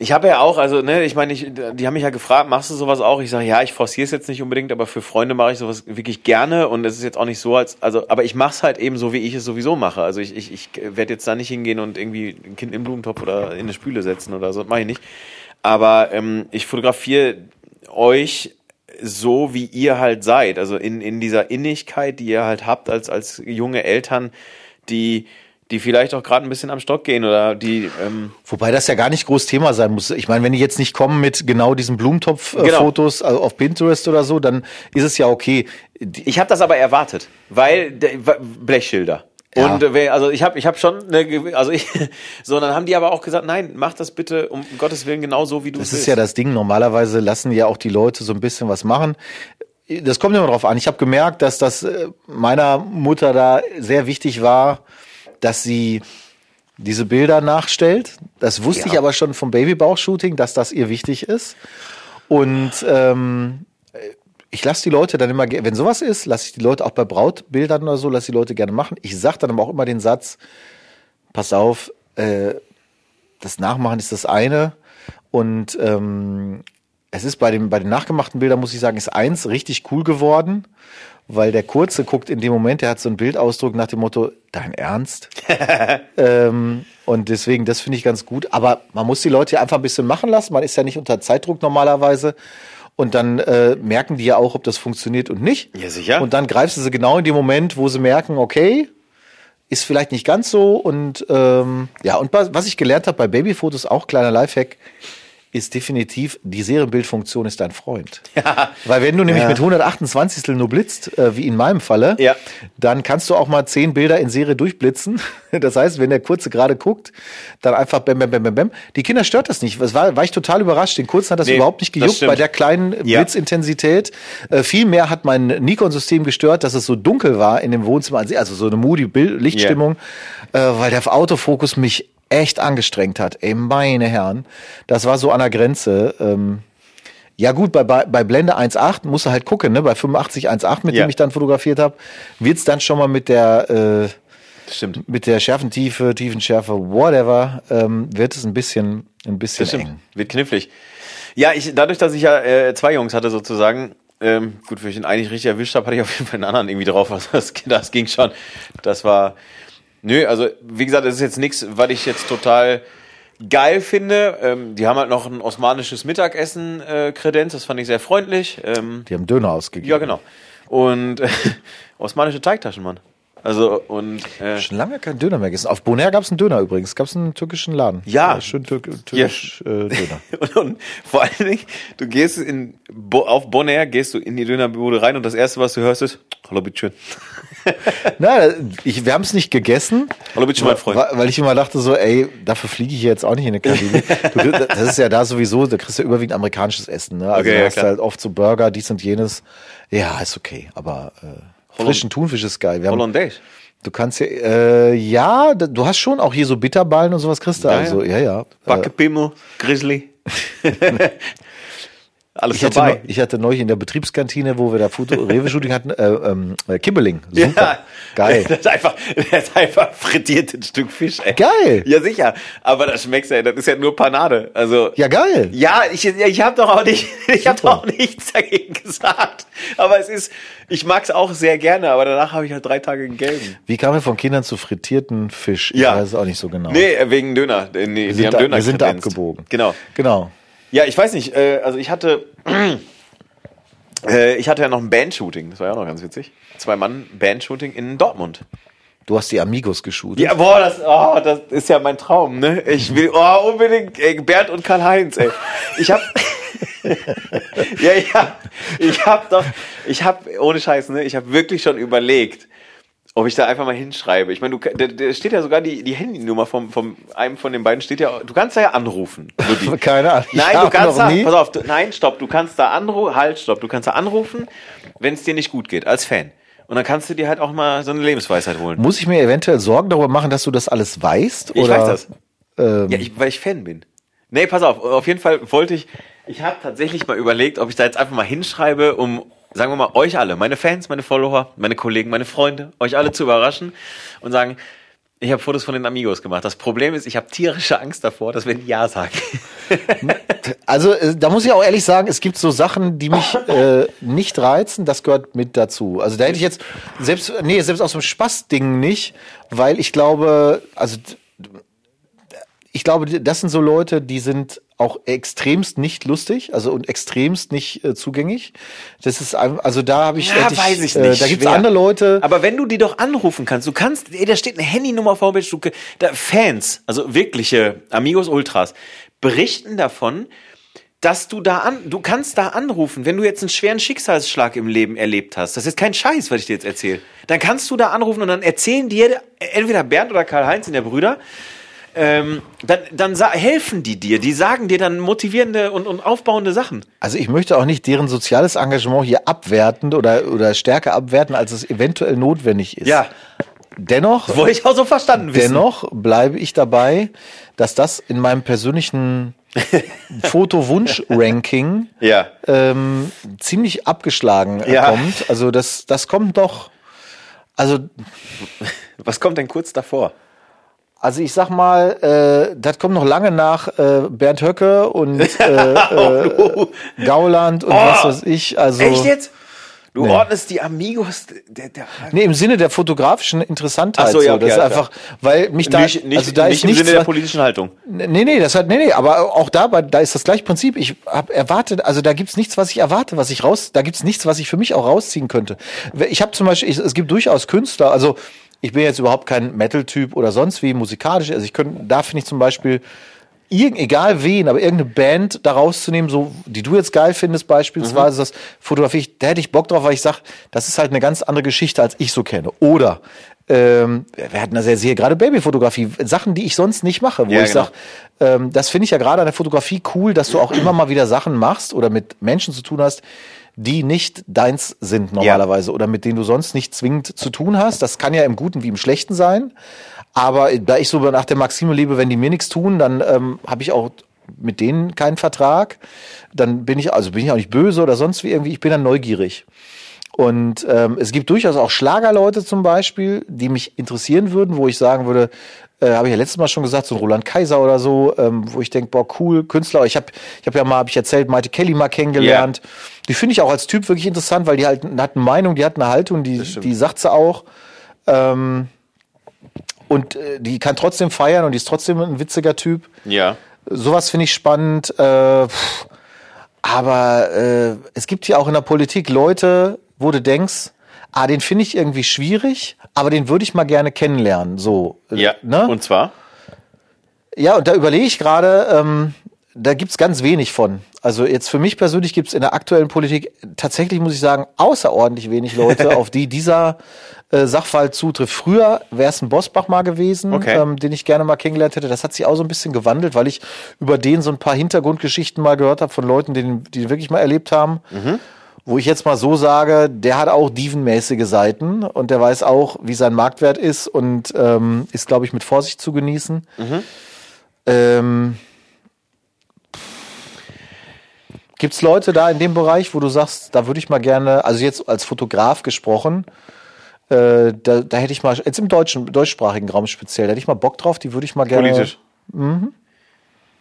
Ich habe ja auch, also, ne, ich meine, ich, die haben mich ja gefragt, machst du sowas auch? Ich sage, ja, ich forciere es jetzt nicht unbedingt, aber für Freunde mache ich sowas wirklich gerne und es ist jetzt auch nicht so, als, also, aber ich mache es halt eben so, wie ich es sowieso mache. Also ich, ich, ich werde jetzt da nicht hingehen und irgendwie ein Kind im Blumentopf oder in eine Spüle setzen oder so, mache ich nicht. Aber ähm, ich fotografiere euch so, wie ihr halt seid. Also in, in dieser Innigkeit, die ihr halt habt als, als junge Eltern, die die vielleicht auch gerade ein bisschen am Stock gehen oder die. Ähm Wobei das ja gar nicht groß Thema sein muss. Ich meine, wenn die jetzt nicht kommen mit genau diesen Blumentopf-Fotos genau. auf Pinterest oder so, dann ist es ja okay. Ich habe das aber erwartet, weil Blechschilder. Ja. Und äh, also ich habe ich hab schon eine, also ich so dann haben die aber auch gesagt, nein, mach das bitte um Gottes Willen genau so wie du es Das ist ja das Ding, normalerweise lassen ja auch die Leute so ein bisschen was machen. Das kommt immer drauf an. Ich habe gemerkt, dass das äh, meiner Mutter da sehr wichtig war, dass sie diese Bilder nachstellt. Das wusste ja. ich aber schon vom Babybauch-Shooting, dass das ihr wichtig ist. Und ähm, ich lasse die Leute dann immer, wenn sowas ist, lasse ich die Leute auch bei Brautbildern oder so, lasse die Leute gerne machen. Ich sage dann aber auch immer den Satz, pass auf, äh, das Nachmachen ist das eine und ähm, es ist bei, dem, bei den nachgemachten Bildern, muss ich sagen, ist eins richtig cool geworden, weil der Kurze guckt in dem Moment, der hat so einen Bildausdruck nach dem Motto, dein Ernst? ähm, und deswegen, das finde ich ganz gut. Aber man muss die Leute einfach ein bisschen machen lassen. Man ist ja nicht unter Zeitdruck normalerweise. Und dann äh, merken die ja auch, ob das funktioniert und nicht. Ja, sicher. Und dann greifst du sie genau in dem Moment, wo sie merken, okay, ist vielleicht nicht ganz so. Und ähm, ja, und was ich gelernt habe bei Babyfotos, auch kleiner Lifehack, ist definitiv, die Serienbildfunktion ist dein Freund. Ja. Weil wenn du nämlich ja. mit 128 nur blitzt, äh, wie in meinem Falle, ja. dann kannst du auch mal zehn Bilder in Serie durchblitzen. Das heißt, wenn der Kurze gerade guckt, dann einfach bäm, bäm, bäm, bäm, bäm. Die Kinder stört das nicht. Das war, war ich total überrascht. Den Kurzen hat das nee, überhaupt nicht gejuckt bei der kleinen. Blitzintensität. Äh, Vielmehr hat mein Nikon-System gestört, dass es so dunkel war in dem Wohnzimmer, also so eine moody Lichtstimmung, yeah. äh, weil der Autofokus mich echt angestrengt hat. Ey, meine Herren, das war so an der Grenze. Ähm, ja gut, bei, bei, bei Blende 1.8 musst du halt gucken, ne? bei 85 1.8, mit ja. dem ich dann fotografiert habe, wird's dann schon mal mit der äh, Stimmt. mit der Schärfentiefe, Tiefenschärfe, whatever, ähm, wird es ein bisschen, ein bisschen das eng. Wird knifflig. Ja, ich, dadurch, dass ich ja äh, zwei Jungs hatte sozusagen, ähm, gut, wenn ich ihn eigentlich richtig erwischt habe, hatte ich auf jeden Fall einen anderen irgendwie drauf. Also das, das ging schon. Das war, Nö, also wie gesagt, das ist jetzt nichts, was ich jetzt total geil finde. Ähm, die haben halt noch ein osmanisches Mittagessen äh, Kredenz, das fand ich sehr freundlich. Ähm, die haben Döner ausgegeben. Ja, genau. Und äh, osmanische Teigtaschen, Mann. Also und äh, schon lange kein Döner mehr gegessen. Auf Bonaire gab es einen Döner übrigens. Gab es einen türkischen Laden. Ja, ja schön türk türkisch ja. äh, Döner. und, und, vor allen Dingen, du gehst in Bo auf Bonaire, gehst du in die Dönerbude rein und das erste, was du hörst, ist Hallo bitteschön. Na, ich, wir haben es nicht gegessen. Hallo bitteschön, mein Freund. Weil ich immer dachte so, ey, dafür fliege ich jetzt auch nicht in eine Karibik. das ist ja da sowieso, da kriegst du ja überwiegend amerikanisches Essen. Ne? Also okay, du hast ja, halt oft so Burger, dies und jenes. Ja, ist okay, aber äh, frischen Thunfisch ist geil. Wir Hollandaise. Du kannst ja, äh, ja, du hast schon auch hier so Bitterballen und sowas kriegst du. Ja, also, ja, ja. Backepimmel, Grizzly. Alles ich dabei. Hatte, ich hatte neulich in der Betriebskantine, wo wir da Foto Rewe-Shooting hatten, äh, ähm, äh, Kibbeling. Super. Ja, Geil. Das ist einfach, das ist einfach frittiert ein Stück Fisch, ey. Geil. Ja, sicher. Aber das schmeckt ja, das ist ja nur Panade. Also. Ja, geil. Ja, ich, ich habe doch auch nicht, ich habe doch auch nichts dagegen gesagt. Aber es ist, ich mag's auch sehr gerne, aber danach habe ich halt drei Tage gegelben. Wie kam er von Kindern zu frittierten Fisch? Ich ja. weiß es auch nicht so genau. Nee, wegen Döner. Nee, wir, haben da, Döner wir sind da abgebogen. Genau. Genau. Ja, ich weiß nicht. Äh, also ich hatte, äh, ich hatte ja noch ein Bandshooting. Das war ja auch noch ganz witzig. Zwei Mann Bandshooting in Dortmund. Du hast die Amigos geshootet. Ja, boah, das, oh, das ist ja mein Traum, ne? Ich will, oh, unbedingt, ey, Bernd und Karl-Heinz, ey. Ich hab, ja, ja, ich hab doch, ich hab, ohne Scheiß, ne? Ich hab wirklich schon überlegt, ob ich da einfach mal hinschreibe. Ich meine, du, da, da steht ja sogar die, die Handynummer vom, vom einem von den beiden steht ja, du kannst da ja anrufen. Keine Ahnung. Nein, du kannst da, nie. pass auf, du, nein, stopp, du kannst da anrufen, halt, stopp, du kannst da anrufen, wenn es dir nicht gut geht, als Fan. Und dann kannst du dir halt auch mal so eine Lebensweisheit holen. Muss ich mir eventuell Sorgen darüber machen, dass du das alles weißt? Ich weiß das. Ähm ja, ich, weil ich Fan bin. Nee, pass auf, auf jeden Fall wollte ich, ich habe tatsächlich mal überlegt, ob ich da jetzt einfach mal hinschreibe, um sagen wir mal, euch alle, meine Fans, meine Follower, meine Kollegen, meine Freunde, euch alle zu überraschen und sagen, ich habe Fotos von den Amigos gemacht. Das Problem ist, ich habe tierische Angst davor, dass wenn die Ja sagen. also äh, da muss ich auch ehrlich sagen, es gibt so Sachen, die mich äh, nicht reizen. Das gehört mit dazu. Also da hätte ich jetzt selbst nee selbst aus dem Spaßding nicht, weil ich glaube, also ich glaube, das sind so Leute, die sind auch extremst nicht lustig, also und extremst nicht äh, zugänglich. Das ist also da habe ich, Ja, hätte weiß ich äh, nicht, da gibt's schwer. andere Leute. Aber wenn du die doch anrufen kannst, du kannst, ey, da steht eine Handynummer auf Homepage, du, da, Fans, also wirkliche Amigos Ultras, berichten davon, dass du da an, du kannst da anrufen, wenn du jetzt einen schweren Schicksalsschlag im Leben erlebt hast. Das ist kein Scheiß, was ich dir jetzt erzähle. Dann kannst du da anrufen und dann erzählen dir entweder Bernd oder Karl-Heinz sind der Brüder, ähm, dann, dann helfen die dir. Die sagen dir dann motivierende und, und aufbauende Sachen. Also ich möchte auch nicht deren soziales Engagement hier abwerten oder oder stärker abwerten, als es eventuell notwendig ist. Dennoch wollte ich auch so verstanden wissen. Dennoch bleibe ich dabei, dass das in meinem persönlichen Fotowunsch-Ranking Ja. ähm, ziemlich abgeschlagen Ja. kommt. Also das, das kommt doch, also, Was kommt denn kurz davor? Also ich sag mal, äh, das kommt noch lange nach äh, Bernd Höcke und äh, äh, Gauland und was weiß ich. Also, Oh. Echt jetzt? Du Nee. ordnest die Amigos der, der Nee, im Sinne der fotografischen Interessantheit. Ach so, ja, okay, das ist einfach, weil mich da, nicht, nicht, also da nicht ist im nichts, Sinne der politischen Haltung. Nee, nee, das hat, nee, nee, aber auch da, da ist das gleiche Prinzip. Ich habe erwartet, also da gibt's nichts, was ich erwarte, was ich raus, da gibt's nichts, was ich für mich auch rausziehen könnte. Ich habe zum Beispiel, ich, es gibt durchaus Künstler, also ich bin jetzt überhaupt kein Metal-Typ oder sonst wie musikalisch, also ich könnte, da finde ich zum Beispiel, irgend, egal wen, aber irgendeine Band da rauszunehmen, so, die du jetzt geil findest beispielsweise, das fotografiere ich, da hätte ich Bock drauf, weil ich sag, das ist halt eine ganz andere Geschichte, als ich so kenne. Oder, ähm, wir hatten das ja sehr, gerade Babyfotografie, Sachen, die ich sonst nicht mache, wo Ja, ich genau. sag, ähm, das finde ich ja gerade an der Fotografie cool, dass du auch immer mal wieder Sachen machst oder mit Menschen zu tun hast, die nicht deins sind normalerweise oder mit denen du sonst nicht zwingend zu tun hast. Das kann ja im Guten wie im Schlechten sein. Aber da ich so nach der Maxime lebe, wenn die mir nichts tun, dann ähm, habe ich auch mit denen keinen Vertrag. Dann bin ich, also bin ich auch nicht böse oder sonst wie irgendwie, ich bin dann neugierig. Und ähm, es gibt durchaus auch Schlagerleute zum Beispiel, die mich interessieren würden, wo ich sagen würde, äh, habe ich ja letztes Mal schon gesagt, so ein Roland Kaiser oder so, ähm, wo ich denke, boah, cool, Künstler. Ich habe ich hab ja mal, habe ich erzählt, Maite Kelly mal kennengelernt. Die finde ich auch als Typ wirklich interessant, weil die halt hat eine Meinung, die hat eine Haltung, die, die sagt sie auch. Ähm, und äh, die kann trotzdem feiern und die ist trotzdem ein witziger Typ. Ja. Sowas finde ich spannend. Äh, pff, aber äh, es gibt ja auch in der Politik Leute, wo du denkst, ah, den finde ich irgendwie schwierig, aber den würde ich mal gerne kennenlernen. So, äh, Ja. ne? Und zwar? Ja, und da überlege ich gerade, ähm, da gibt's ganz wenig von. Also jetzt für mich persönlich gibt's in der aktuellen Politik tatsächlich, muss ich sagen, außerordentlich wenig Leute, auf die dieser äh, Sachverhalt zutrifft. Früher wäre es ein Bosbach mal gewesen, Okay. ähm, den ich gerne mal kennengelernt hätte. Das hat sich auch so ein bisschen gewandelt, weil ich über den so ein paar Hintergrundgeschichten mal gehört habe von Leuten, die den, die den wirklich mal erlebt haben. Wo ich jetzt mal so sage, der hat auch dievenmäßige Seiten und der weiß auch, wie sein Marktwert ist und ähm, ist, glaube ich, mit Vorsicht zu genießen. Ähm, Gibt es Leute da in dem Bereich, wo du sagst, da würde ich mal gerne, also jetzt als Fotograf gesprochen, äh, da, da hätte ich mal, jetzt im deutschen, deutschsprachigen Raum speziell, da hätte ich mal Bock drauf, die würde ich mal gerne. Politisch.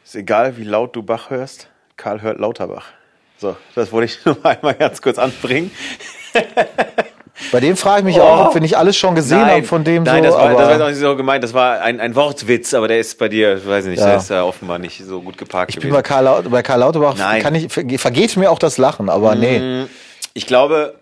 Ist egal, wie laut du Bach hörst. Karl hört Lauterbach. So, das wollte ich nur einmal ganz kurz anbringen. Bei dem frage ich mich auch, ob wir nicht alles schon gesehen haben von dem nein, so. das, war, aber, das war auch nicht so gemeint. Das war ein, ein Wortwitz, aber der ist bei dir, weiß ich nicht, Ja. der ist ja offenbar nicht so gut geparkt ich bin bei gewesen. Karl, bei Karl Lauterbach, Nein. kann ich, vergeht mir auch das Lachen, aber nee. Ich glaube,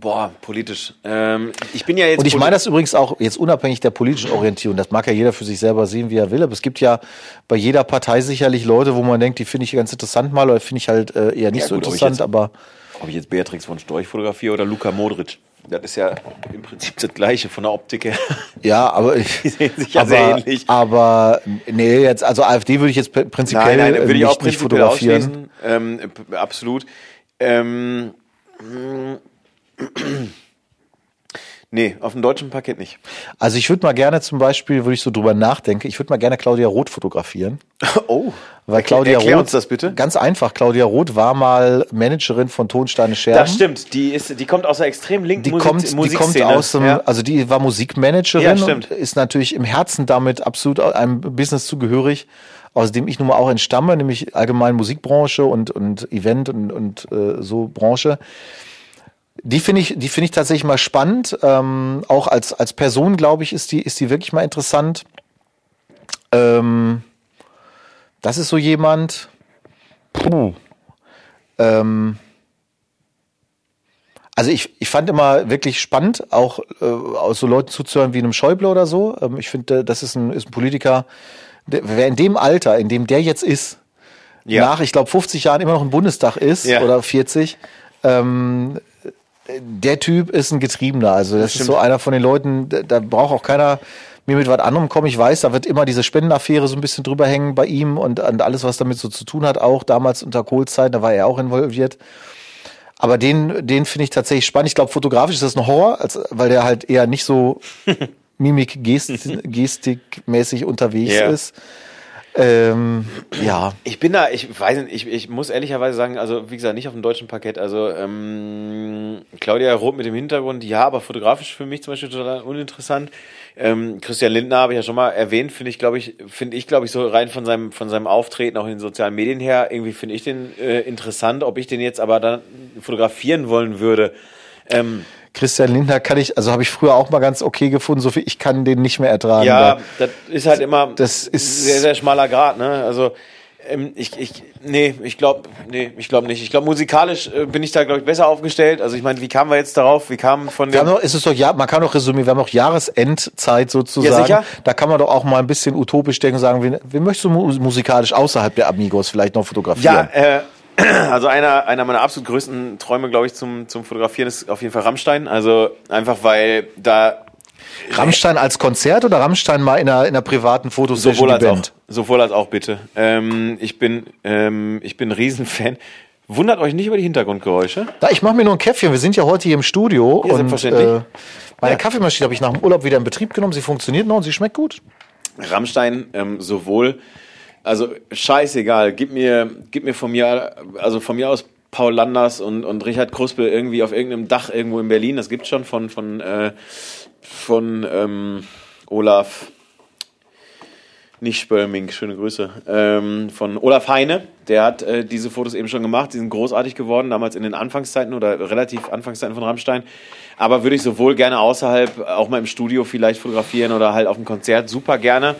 boah, politisch. Ähm, ich bin ja jetzt. Und ich meine das übrigens auch jetzt unabhängig der politischen Orientierung. Das mag ja jeder für sich selber sehen, wie er will. Aber es gibt ja bei jeder Partei sicherlich Leute, wo man denkt, die finde ich ganz interessant mal oder finde ich halt äh, eher nicht Ja, so gut, ob ich interessant. jetzt- Aber Ob ich jetzt Beatrix von Storch fotografiere oder Luka Modric. Das ist ja im Prinzip das Gleiche von der Optik her. ja, aber Die sehen sich ja aber, sehr ähnlich. Aber nee, jetzt also AfD würde ich jetzt pr- prinzipiell Nein, nein, würde äh, ich auch nicht, nicht fotografieren. Ähm, absolut. Ähm, nee, auf dem deutschen Parkett nicht. Also ich würde mal gerne zum Beispiel, würde ich so drüber nachdenken, ich würde mal gerne Claudia Roth fotografieren. Oh, Weil Claudia erklär Roth, uns das bitte. Ganz einfach, Claudia Roth war mal Managerin von Tonsteine Scherben. Das stimmt, die, ist, die kommt aus der extrem linken Die Musik kommt, die kommt Musikszene. aus dem, ja. also die war Musikmanagerin Ja, stimmt. und ist natürlich im Herzen damit absolut einem Business zugehörig, aus dem ich nun mal auch entstamme, nämlich allgemein Musikbranche und, und Event und, und äh, so Branche. Die finde ich, die finde ich tatsächlich mal spannend. Ähm, auch als, als Person, glaube ich, ist die, ist die wirklich mal interessant. Ähm, das ist so jemand. puh. Ähm, also ich, ich fand immer wirklich spannend, auch äh, aus so Leuten zuzuhören wie einem Schäuble oder so. Ähm, ich finde, das ist ein, ist ein Politiker, der, wer in dem Alter, in dem der jetzt ist, ja. nach, ich glaube, 50 Jahren immer noch im Bundestag ist ja. oder 40, ähm, der Typ ist ein Getriebener. Also das, das ist so einer von den Leuten, da, da braucht auch keiner mir mit was anderem kommen. Ich weiß, da wird immer diese Spendenaffäre so ein bisschen drüber hängen bei ihm und, und alles, was damit so zu tun hat, auch damals unter Kohls Zeit, da war er auch involviert. Aber den, den finde ich tatsächlich spannend. Ich glaube, fotografisch ist das ein Horror, als, weil der halt eher nicht so Mimik, Gest, Gestikmäßig unterwegs yeah. ist. Ähm, ja. Ich bin da, ich weiß nicht, ich, ich muss ehrlicherweise sagen, also wie gesagt, nicht auf dem deutschen Parkett. Also ähm, Claudia Roth mit dem Hintergrund, ja, aber fotografisch für mich zum Beispiel total uninteressant. Ähm, Christian Lindner habe ich ja schon mal erwähnt, finde ich, glaube ich, finde ich, glaube ich, so rein von seinem, von seinem Auftreten auch in den sozialen Medien her, irgendwie finde ich den äh, interessant, ob ich den jetzt aber dann fotografieren wollen würde. Ähm, Christian Lindner kann ich, also habe ich früher auch mal ganz okay gefunden, so viel, ich kann den nicht mehr ertragen. Ja, das ist halt immer das ist sehr, sehr schmaler Grad, ne? Also ähm, ich, ich, nee, ich glaube, nee, ich glaube nicht. Ich glaube, musikalisch äh, bin ich da, glaube ich, besser aufgestellt. Also ich meine, wie kamen wir jetzt darauf? Wie kamen von dem. Noch, ist es doch, ja, man kann doch resümieren, wir haben noch Jahresendzeit sozusagen. Ja, sicher? Da kann man doch auch mal ein bisschen utopisch denken und sagen, wen, wen möchtest du musikalisch außerhalb der Amigos vielleicht noch fotografieren? Ja, äh, also einer, einer meiner absolut größten Träume, glaube ich, zum, zum Fotografieren ist auf jeden Fall Rammstein. Also einfach, weil da Rammstein als Konzert oder Rammstein mal in einer, in einer privaten Fotosession sowohl als Band? Auch, sowohl als auch bitte. Ähm, ich bin ähm, ich bin Riesenfan. Wundert euch nicht über die Hintergrundgeräusche. Da, ich mache mir nur ein Käffchen. Wir sind ja heute hier im Studio. Ja, und, selbstverständlich. Äh, meine ja. Kaffeemaschine habe ich nach dem Urlaub wieder in Betrieb genommen. Sie funktioniert noch und sie schmeckt gut. Rammstein ähm, sowohl also scheißegal, gib mir, gib mir von mir, also von mir aus Paul Landers und, und Richard Kruspel irgendwie auf irgendeinem Dach irgendwo in Berlin. Das gibt's schon von, von, äh, von ähm, Olaf, nicht Spölming, schöne Grüße, ähm, von Olaf Heine. Der hat äh, diese Fotos eben schon gemacht. Die sind großartig geworden, damals in den Anfangszeiten oder relativ Anfangszeiten von Rammstein. Aber würde ich sowohl gerne außerhalb, auch mal im Studio vielleicht fotografieren oder halt auf dem Konzert super gerne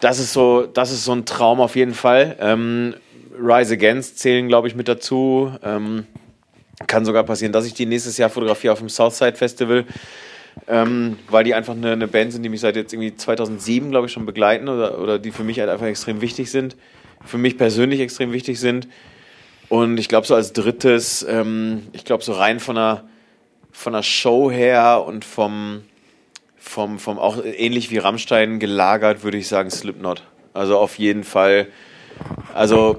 das ist so, das ist so ein Traum auf jeden Fall. Ähm, Rise Against zählen, glaube ich, mit dazu. Ähm, kann sogar passieren, dass ich die nächstes Jahr fotografiere auf dem Southside Festival, ähm, weil die einfach eine, eine, Band sind, die mich seit jetzt irgendwie 2007, glaube ich, schon begleiten oder, oder die für mich halt einfach extrem wichtig sind. Für mich persönlich extrem wichtig sind. Und ich glaube, so als drittes, ähm, ich glaube, so rein von einer, von einer Show her und vom, vom, vom auch ähnlich wie Rammstein gelagert, würde ich sagen, Slipknot. Also auf jeden Fall. Also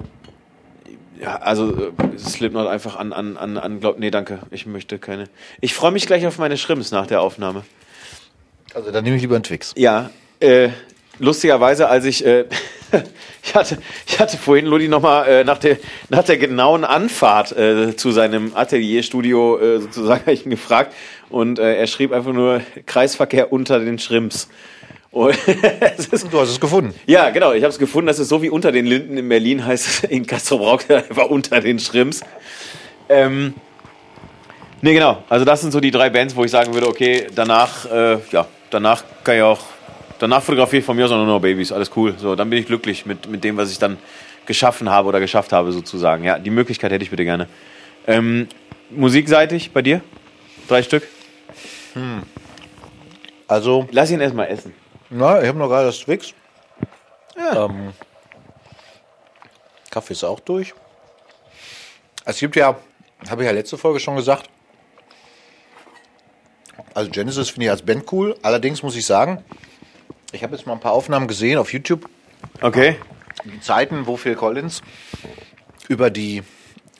ja, also äh, Slipknot einfach an, an, an, an glaub, nee, danke, ich möchte keine. Ich freue mich gleich auf meine Schrimps nach der Aufnahme. Also dann nehme ich lieber einen Twix. Ja, äh, lustigerweise, als ich, äh, ich hatte, ich hatte vorhin Ludi nochmal äh, nach der, nach der genauen Anfahrt äh, zu seinem Atelierstudio äh, sozusagen ich ihn gefragt und äh, er schrieb einfach nur Kreisverkehr unter den Schrimps. ist, du hast es gefunden. Ja, genau. Ich habe es gefunden. Das ist so wie unter den Linden in Berlin heißt es in Castro Brauch einfach unter den Schrimps. Ähm, nee, genau. Also das sind so die drei Bands, wo ich sagen würde, okay, danach, äh, ja, danach kann ich auch, danach fotografiere ich von mir aus nur noch Babys. Alles cool. So, dann bin ich glücklich mit, mit dem, was ich dann geschaffen habe oder geschafft habe sozusagen. Ja, die Möglichkeit hätte ich bitte gerne. Ähm, musikseitig bei dir? Drei Stück? Hm. Also. Lass ihn erstmal essen. Na, ich habe noch gerade das Twix. Ja. Ähm, Kaffee ist auch durch. Es gibt ja, habe ich ja letzte Folge schon gesagt. Also Genesis finde ich als Band cool. Allerdings muss ich sagen, ich habe jetzt mal ein paar Aufnahmen gesehen auf YouTube. Okay. Die Zeiten, wo Phil Collins über die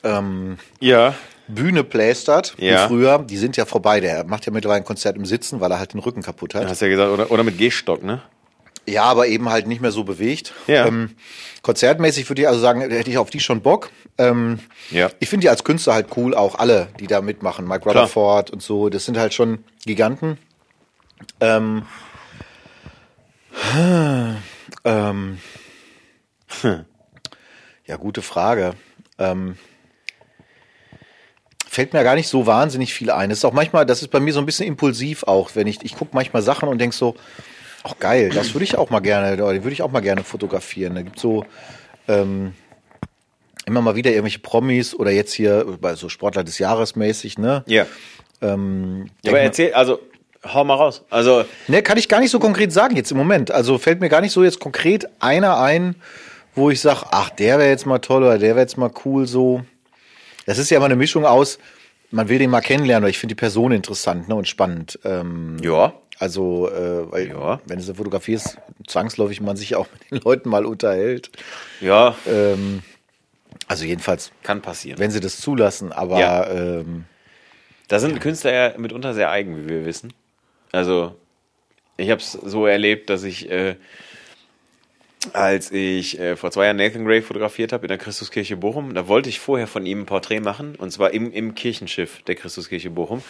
ähm, ja. Bühne plästert, ja. wie früher, die sind ja vorbei. Der macht ja mittlerweile ein Konzert im Sitzen, weil er halt den Rücken kaputt hat. Hast ja gesagt, oder, oder mit Gehstock, ne? Ja, aber eben halt nicht mehr so bewegt. Ja. Ähm, konzertmäßig würde ich also sagen, hätte ich auf die schon Bock. Ähm, ja. Ich finde die als Künstler halt cool, auch alle, die da mitmachen. Mike Rutherford und so, das sind halt schon Giganten. Ähm, ähm, hm. Ja, gute Frage. Ähm, fällt mir gar nicht so wahnsinnig viel ein. Das ist auch manchmal, das ist bei mir so ein bisschen impulsiv auch, wenn ich, ich gucke manchmal Sachen und denk so, ach geil, das würde ich auch mal gerne, den würde ich auch mal gerne fotografieren. Da gibt so, ähm, immer mal wieder irgendwelche Promis oder jetzt hier bei so Sportler des Jahres mäßig, ne? Ja. Ähm, ja aber erzähl, also hau mal raus. Also ne, kann ich gar nicht so konkret sagen jetzt im Moment. Also fällt mir gar nicht so jetzt konkret einer ein, wo ich sage, ach, der wäre jetzt mal toll oder der wäre jetzt mal cool so. Das ist ja immer eine Mischung aus, man will den mal kennenlernen, weil ich finde die Person interessant ne, und spannend. Ähm, ja. Also, äh, weil, ja. wenn du so fotografierst, zwangsläufig man sich auch mit den Leuten mal unterhält. Ja. Ähm, also jedenfalls. Kann passieren. Wenn sie das zulassen, aber. Ja. Ähm, da sind Künstler ja mitunter sehr eigen, wie wir wissen. Also, ich habe es so erlebt, dass ich, äh, als ich äh, vor zwei Jahren Nathan Gray fotografiert habe in der Christuskirche Bochum, da wollte ich vorher von ihm ein Porträt machen, und zwar im, im Kirchenschiff der Christuskirche Bochum.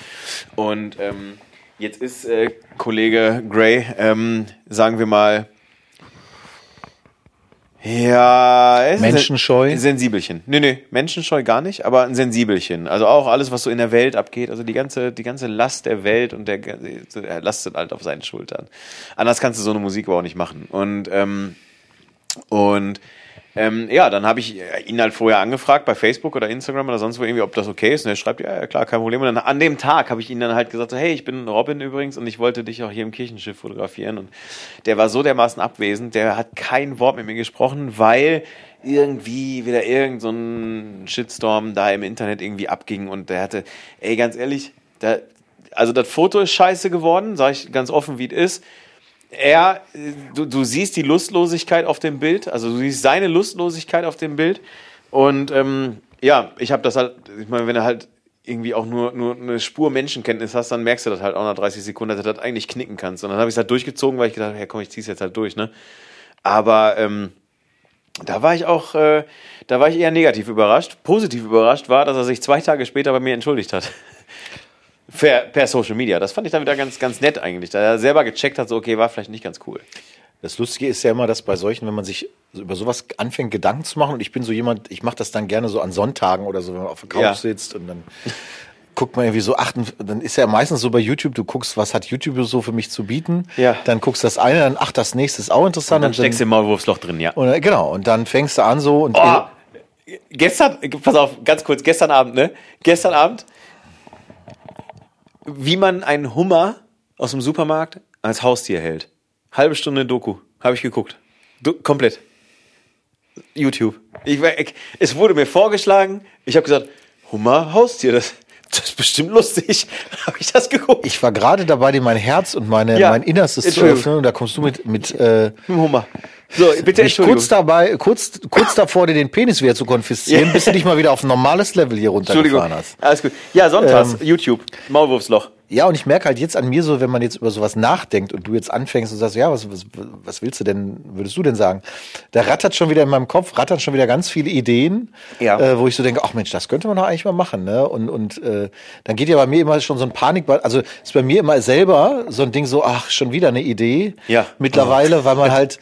Und ähm, jetzt ist äh, Kollege Gray, ähm, sagen wir mal, ja, es Menschenscheu. Ist ein Sensibelchen. Nö, nö, Menschenscheu gar nicht, aber ein Sensibelchen. Also auch alles, was so in der Welt abgeht, also die ganze, die ganze Last der Welt und der, er lastet halt auf seinen Schultern. Anders kannst du so eine Musik aber auch nicht machen. Und, ähm, und ähm, ja, dann habe ich ihn halt vorher angefragt bei Facebook oder Instagram oder sonst wo irgendwie, ob das okay ist. Und er schreibt, ja, ja klar, kein Problem. Und dann an dem Tag habe ich ihn dann halt gesagt, so, hey, ich bin Robin übrigens und ich wollte dich auch hier im Kirchenschiff fotografieren. Und der war so dermaßen abwesend, der hat kein Wort mit mir gesprochen, weil irgendwie wieder irgend so ein Shitstorm da im Internet irgendwie abging und der hatte, ey, ganz ehrlich, da, also das Foto ist scheiße geworden, sage ich ganz offen, wie es ist er, du, du siehst die Lustlosigkeit auf dem Bild, also du siehst seine Lustlosigkeit auf dem Bild. Und ähm, ja, ich habe das halt, ich meine, wenn er halt irgendwie auch nur, nur eine Spur Menschenkenntnis hast, dann merkst du das halt auch nach 30 Sekunden, dass du das eigentlich knicken kannst. Und dann habe ich es halt durchgezogen, weil ich gedacht habe, ja komm, ich zieh's jetzt halt durch, ne? Aber ähm, da war ich auch, äh, da war ich eher negativ überrascht. Positiv überrascht war, dass er sich zwei Tage später bei mir entschuldigt hat. Per, per Social Media. Das fand ich dann wieder ganz, ganz nett eigentlich. Da er selber gecheckt hat, so, okay, war vielleicht nicht ganz cool. Das Lustige ist ja immer, dass bei solchen, wenn man sich über sowas anfängt, Gedanken zu machen, und ich bin so jemand, ich mache das dann gerne so an Sonntagen oder so, wenn man auf der Couch ja. sitzt und dann guckt man irgendwie so, ach, dann ist ja meistens so bei YouTube, du guckst, was hat YouTube so für mich zu bieten. Ja. Dann guckst du das eine, dann, ach, das nächste ist auch interessant. Und dann, und dann steckst du im Maulwurfsloch drin, ja. Und, genau, und dann fängst du an so und. Oh, gestern, pass auf, ganz kurz, gestern Abend, ne? Gestern Abend wie man einen Hummer aus dem Supermarkt als Haustier hält. Halbe Stunde Doku. Habe ich geguckt. Du, komplett. YouTube. Ich, ich, es wurde mir vorgeschlagen. Ich habe gesagt, Hummer, Haustier, das, das ist bestimmt lustig. habe ich das geguckt. Ich war gerade dabei, dir mein Herz und meine, ja, mein Innerstes zu öffnen. Und da kommst du mit, mit, äh, mit Hummer. So, bitte ich kurz dabei, kurz, kurz davor, dir den Penis wieder zu konfiszieren, ja. bis du dich mal wieder auf ein normales Level hier runtergefahren hast. Alles gut. Ja, sonntags, ähm, YouTube, Maulwurfsloch. Ja, und ich merke halt jetzt an mir so, wenn man jetzt über sowas nachdenkt und du jetzt anfängst und sagst, ja, was, was, was willst du denn, würdest du denn sagen? Da rattert schon wieder in meinem Kopf, rattern schon wieder ganz viele Ideen, ja. äh, wo ich so denke, ach Mensch, das könnte man doch eigentlich mal machen, ne? Und, und äh, dann geht ja bei mir immer schon so ein Panik, also ist bei mir immer selber so ein Ding so, ach, schon wieder eine Idee. Ja. Mittlerweile, weil man halt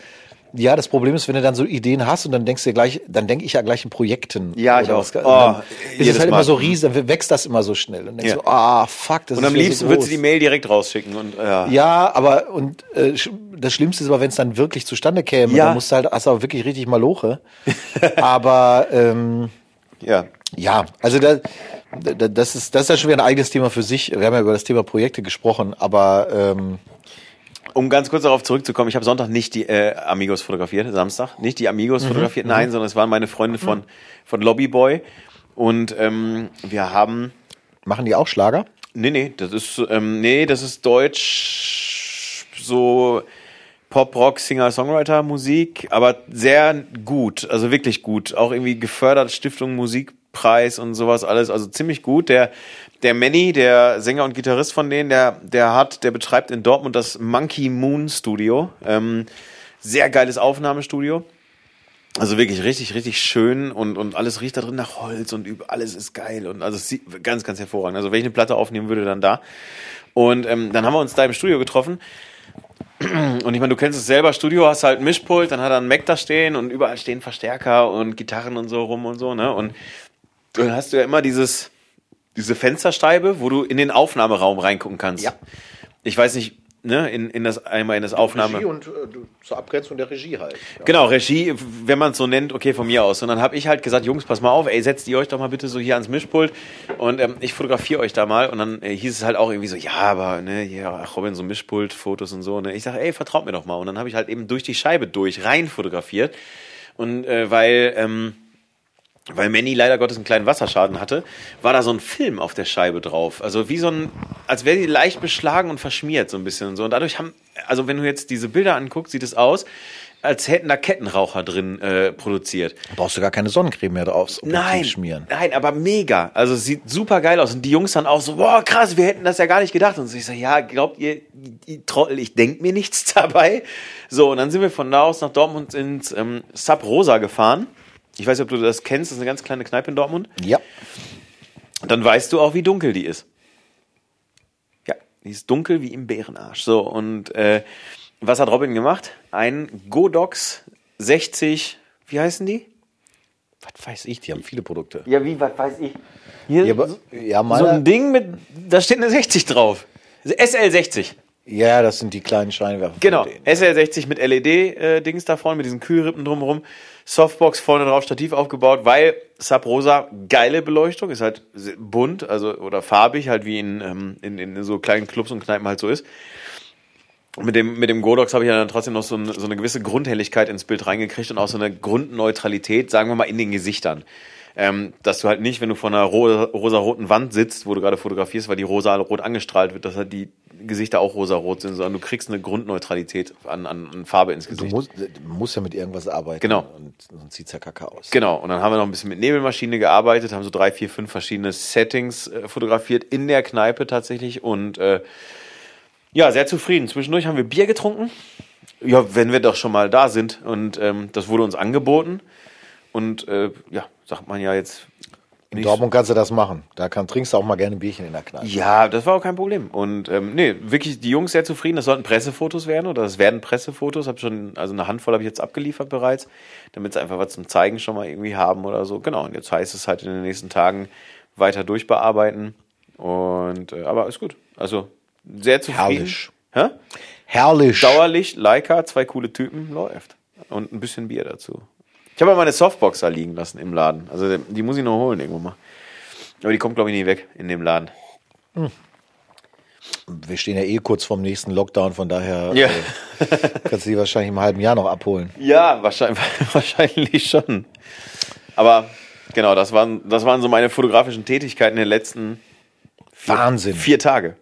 ja, das Problem ist, wenn du dann so Ideen hast und dann denkst du gleich, dann denke ich ja gleich in Projekten. Ja, ich auch. Oh, ist es halt Mal. immer so riesig, dann wächst das immer so schnell und denkst ja. so, ah, fuck, das und ist Und am liebsten so würdest du die Mail direkt rausschicken und ja. Ja, aber und äh, das Schlimmste ist aber, wenn es dann wirklich zustande käme, ja. dann musst du halt, hast du aber wirklich richtig Maloche. aber ähm, ja. Ja, also da, da, das ist das ist ja schon wieder ein eigenes Thema für sich. Wir haben ja über das Thema Projekte gesprochen, aber ähm, um ganz kurz darauf zurückzukommen, ich habe Sonntag nicht die äh, Amigos fotografiert, Samstag, nicht die Amigos mhm, fotografiert, nein, mhm. sondern es waren meine Freunde von, mhm. von Lobbyboy. Und ähm, wir haben. Machen die auch Schlager? Nee, nee, das ist, ähm, nee, das ist Deutsch, so Pop, Rock, Singer, Songwriter, Musik, aber sehr gut, also wirklich gut. Auch irgendwie gefördert, Stiftung Musikpreis und sowas alles, also ziemlich gut. Der der Manny, der Sänger und Gitarrist von denen, der, der hat, der betreibt in Dortmund das Monkey Moon Studio. Ähm, sehr geiles Aufnahmestudio. Also wirklich richtig, richtig schön und, und alles riecht da drin nach Holz und alles ist geil und also ganz, ganz hervorragend. Also wenn ich eine Platte aufnehmen würde, dann da. Und ähm, dann haben wir uns da im Studio getroffen. Und ich meine, du kennst es selber, Studio hast halt ein Mischpult, dann hat er einen Mac da stehen und überall stehen Verstärker und Gitarren und so rum und so, ne? Und dann hast du ja immer dieses, diese Fensterscheibe, wo du in den Aufnahmeraum reingucken kannst. Ja. Ich weiß nicht, ne, in, in das einmal in das Aufnahme. Regie und äh, zur Abgrenzung der Regie halt. Ja. Genau, Regie, wenn man es so nennt, okay, von mir aus. Und dann habe ich halt gesagt, Jungs, pass mal auf, ey, setzt ihr euch doch mal bitte so hier ans Mischpult und ähm, ich fotografiere euch da mal. Und dann äh, hieß es halt auch irgendwie so, ja, aber, ne, ja, Robin, so Mischpult, Fotos und so. Ne? Ich sage, ey, vertraut mir doch mal. Und dann habe ich halt eben durch die Scheibe durch rein fotografiert. Und äh, weil, ähm, weil Manny leider Gottes einen kleinen Wasserschaden hatte, war da so ein Film auf der Scheibe drauf. Also wie so ein, als wäre die leicht beschlagen und verschmiert so ein bisschen und so. Und dadurch haben, also wenn du jetzt diese Bilder anguckst, sieht es aus, als hätten da Kettenraucher drin äh, produziert. Brauchst du gar keine Sonnencreme mehr drauf Nein, schmieren. nein, aber mega. Also sieht super geil aus. Und die Jungs dann auch so, boah, krass, wir hätten das ja gar nicht gedacht. Und so, ich so, ja, glaubt ihr, ihr Trottel, ich denk mir nichts dabei. So, und dann sind wir von da aus nach Dortmund ins ähm, Sub Rosa gefahren. Ich weiß nicht, ob du das kennst, das ist eine ganz kleine Kneipe in Dortmund. Ja. Dann weißt du auch, wie dunkel die ist. Ja, die ist dunkel wie im Bärenarsch. So, und äh, was hat Robin gemacht? Ein Godox 60, wie heißen die? Was weiß ich, die haben viele Produkte. Ja, wie, was weiß ich? Hier, Ja, aber, ja, so ein Ding mit, da steht eine 60 drauf. SL60. Ja, das sind die kleinen Scheinwerfer. Genau, denen. SL60 mit LED-Dings da vorne, mit diesen Kühlrippen drumherum. Softbox vorne drauf, Stativ aufgebaut, weil Sub Rosa geile Beleuchtung, ist halt bunt, also oder farbig, halt wie in, ähm, in, in so kleinen Clubs und Kneipen halt so ist. Mit dem, mit dem Godox habe ich ja dann trotzdem noch so, eine- so eine gewisse Grundhelligkeit ins Bild reingekriegt und auch so eine Grundneutralität, sagen wir mal, in den Gesichtern. Ähm, dass du halt nicht, wenn du vor einer ro rosa-roten Wand sitzt, wo du gerade fotografierst, weil die rosa-rot angestrahlt wird, dass halt die Gesichter auch rosa-rot sind, sondern du kriegst eine Grundneutralität an, an, an Farbe ins Du Gesicht. musst, du musst ja mit irgendwas arbeiten. Genau. Und sonst sieht's ja kacke aus. Genau, und dann haben wir noch ein bisschen mit Nebelmaschine gearbeitet, haben so drei, vier, fünf verschiedene Settings äh, fotografiert in der Kneipe tatsächlich und äh, ja, sehr zufrieden. Zwischendurch haben wir Bier getrunken. Ja, wenn wir doch schon mal da sind und ähm, das wurde uns angeboten und äh, ja, sagt man ja jetzt. In nicht- Dortmund kannst du das machen. Da kann, trinkst du auch mal gerne ein Bierchen in der Kneipe. Ja, das war auch kein Problem. Und ähm, nee, wirklich die Jungs sehr zufrieden. Das sollten Pressefotos werden oder das werden Pressefotos. Hab schon, also eine Handvoll habe ich jetzt abgeliefert bereits, damit sie einfach was zum Zeigen schon mal irgendwie haben oder so. Genau. Und jetzt heißt es halt in den nächsten Tagen weiter durchbearbeiten. Und äh, aber ist gut. Also sehr zufrieden. Herrlich. Hä? Herrlich. Dauerlicht, Leica, zwei coole Typen, läuft. Und ein bisschen Bier dazu. Ich habe ja meine Softbox da liegen lassen im Laden. Also die muss ich noch holen irgendwo mal. Aber die kommt, glaube ich, nie weg in dem Laden. Wir stehen ja eh kurz vorm nächsten Lockdown, von daher Ja. äh, kannst du die wahrscheinlich im halben Jahr noch abholen. Ja, wahrscheinlich, wahrscheinlich schon. Aber genau, das waren, das waren so meine fotografischen Tätigkeiten in den letzten vier, Wahnsinn. vier Tage.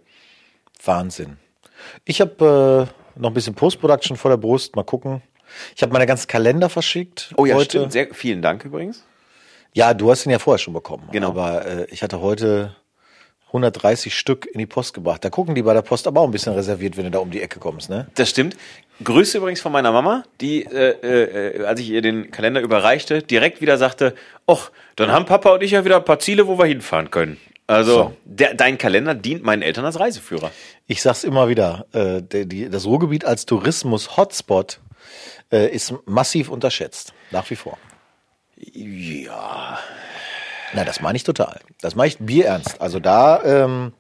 Wahnsinn. Ich habe äh, noch ein bisschen Post-Production vor der Brust. Mal gucken. Ich habe meine ganzen Kalender verschickt. Oh ja, heute. stimmt. Sehr, vielen Dank übrigens. Ja, du hast ihn ja vorher schon bekommen. Genau. Aber äh, ich hatte heute 130 Stück in die Post gebracht. Da gucken die bei der Post aber auch ein bisschen reserviert, wenn du da um die Ecke kommst, ne? Das stimmt. Grüße übrigens von meiner Mama, die, äh, äh, als ich ihr den Kalender überreichte, direkt wieder sagte, och, dann haben Papa und ich ja wieder ein paar Ziele, wo wir hinfahren können. Also, So. der, dein Kalender dient meinen Eltern als Reiseführer. Ich sag's immer wieder, äh, die, das Ruhrgebiet als Tourismus-Hotspot äh, ist massiv unterschätzt. Nach wie vor. Ja. Na, das meine ich total. Das meine ich bierernst. Also da, ähm,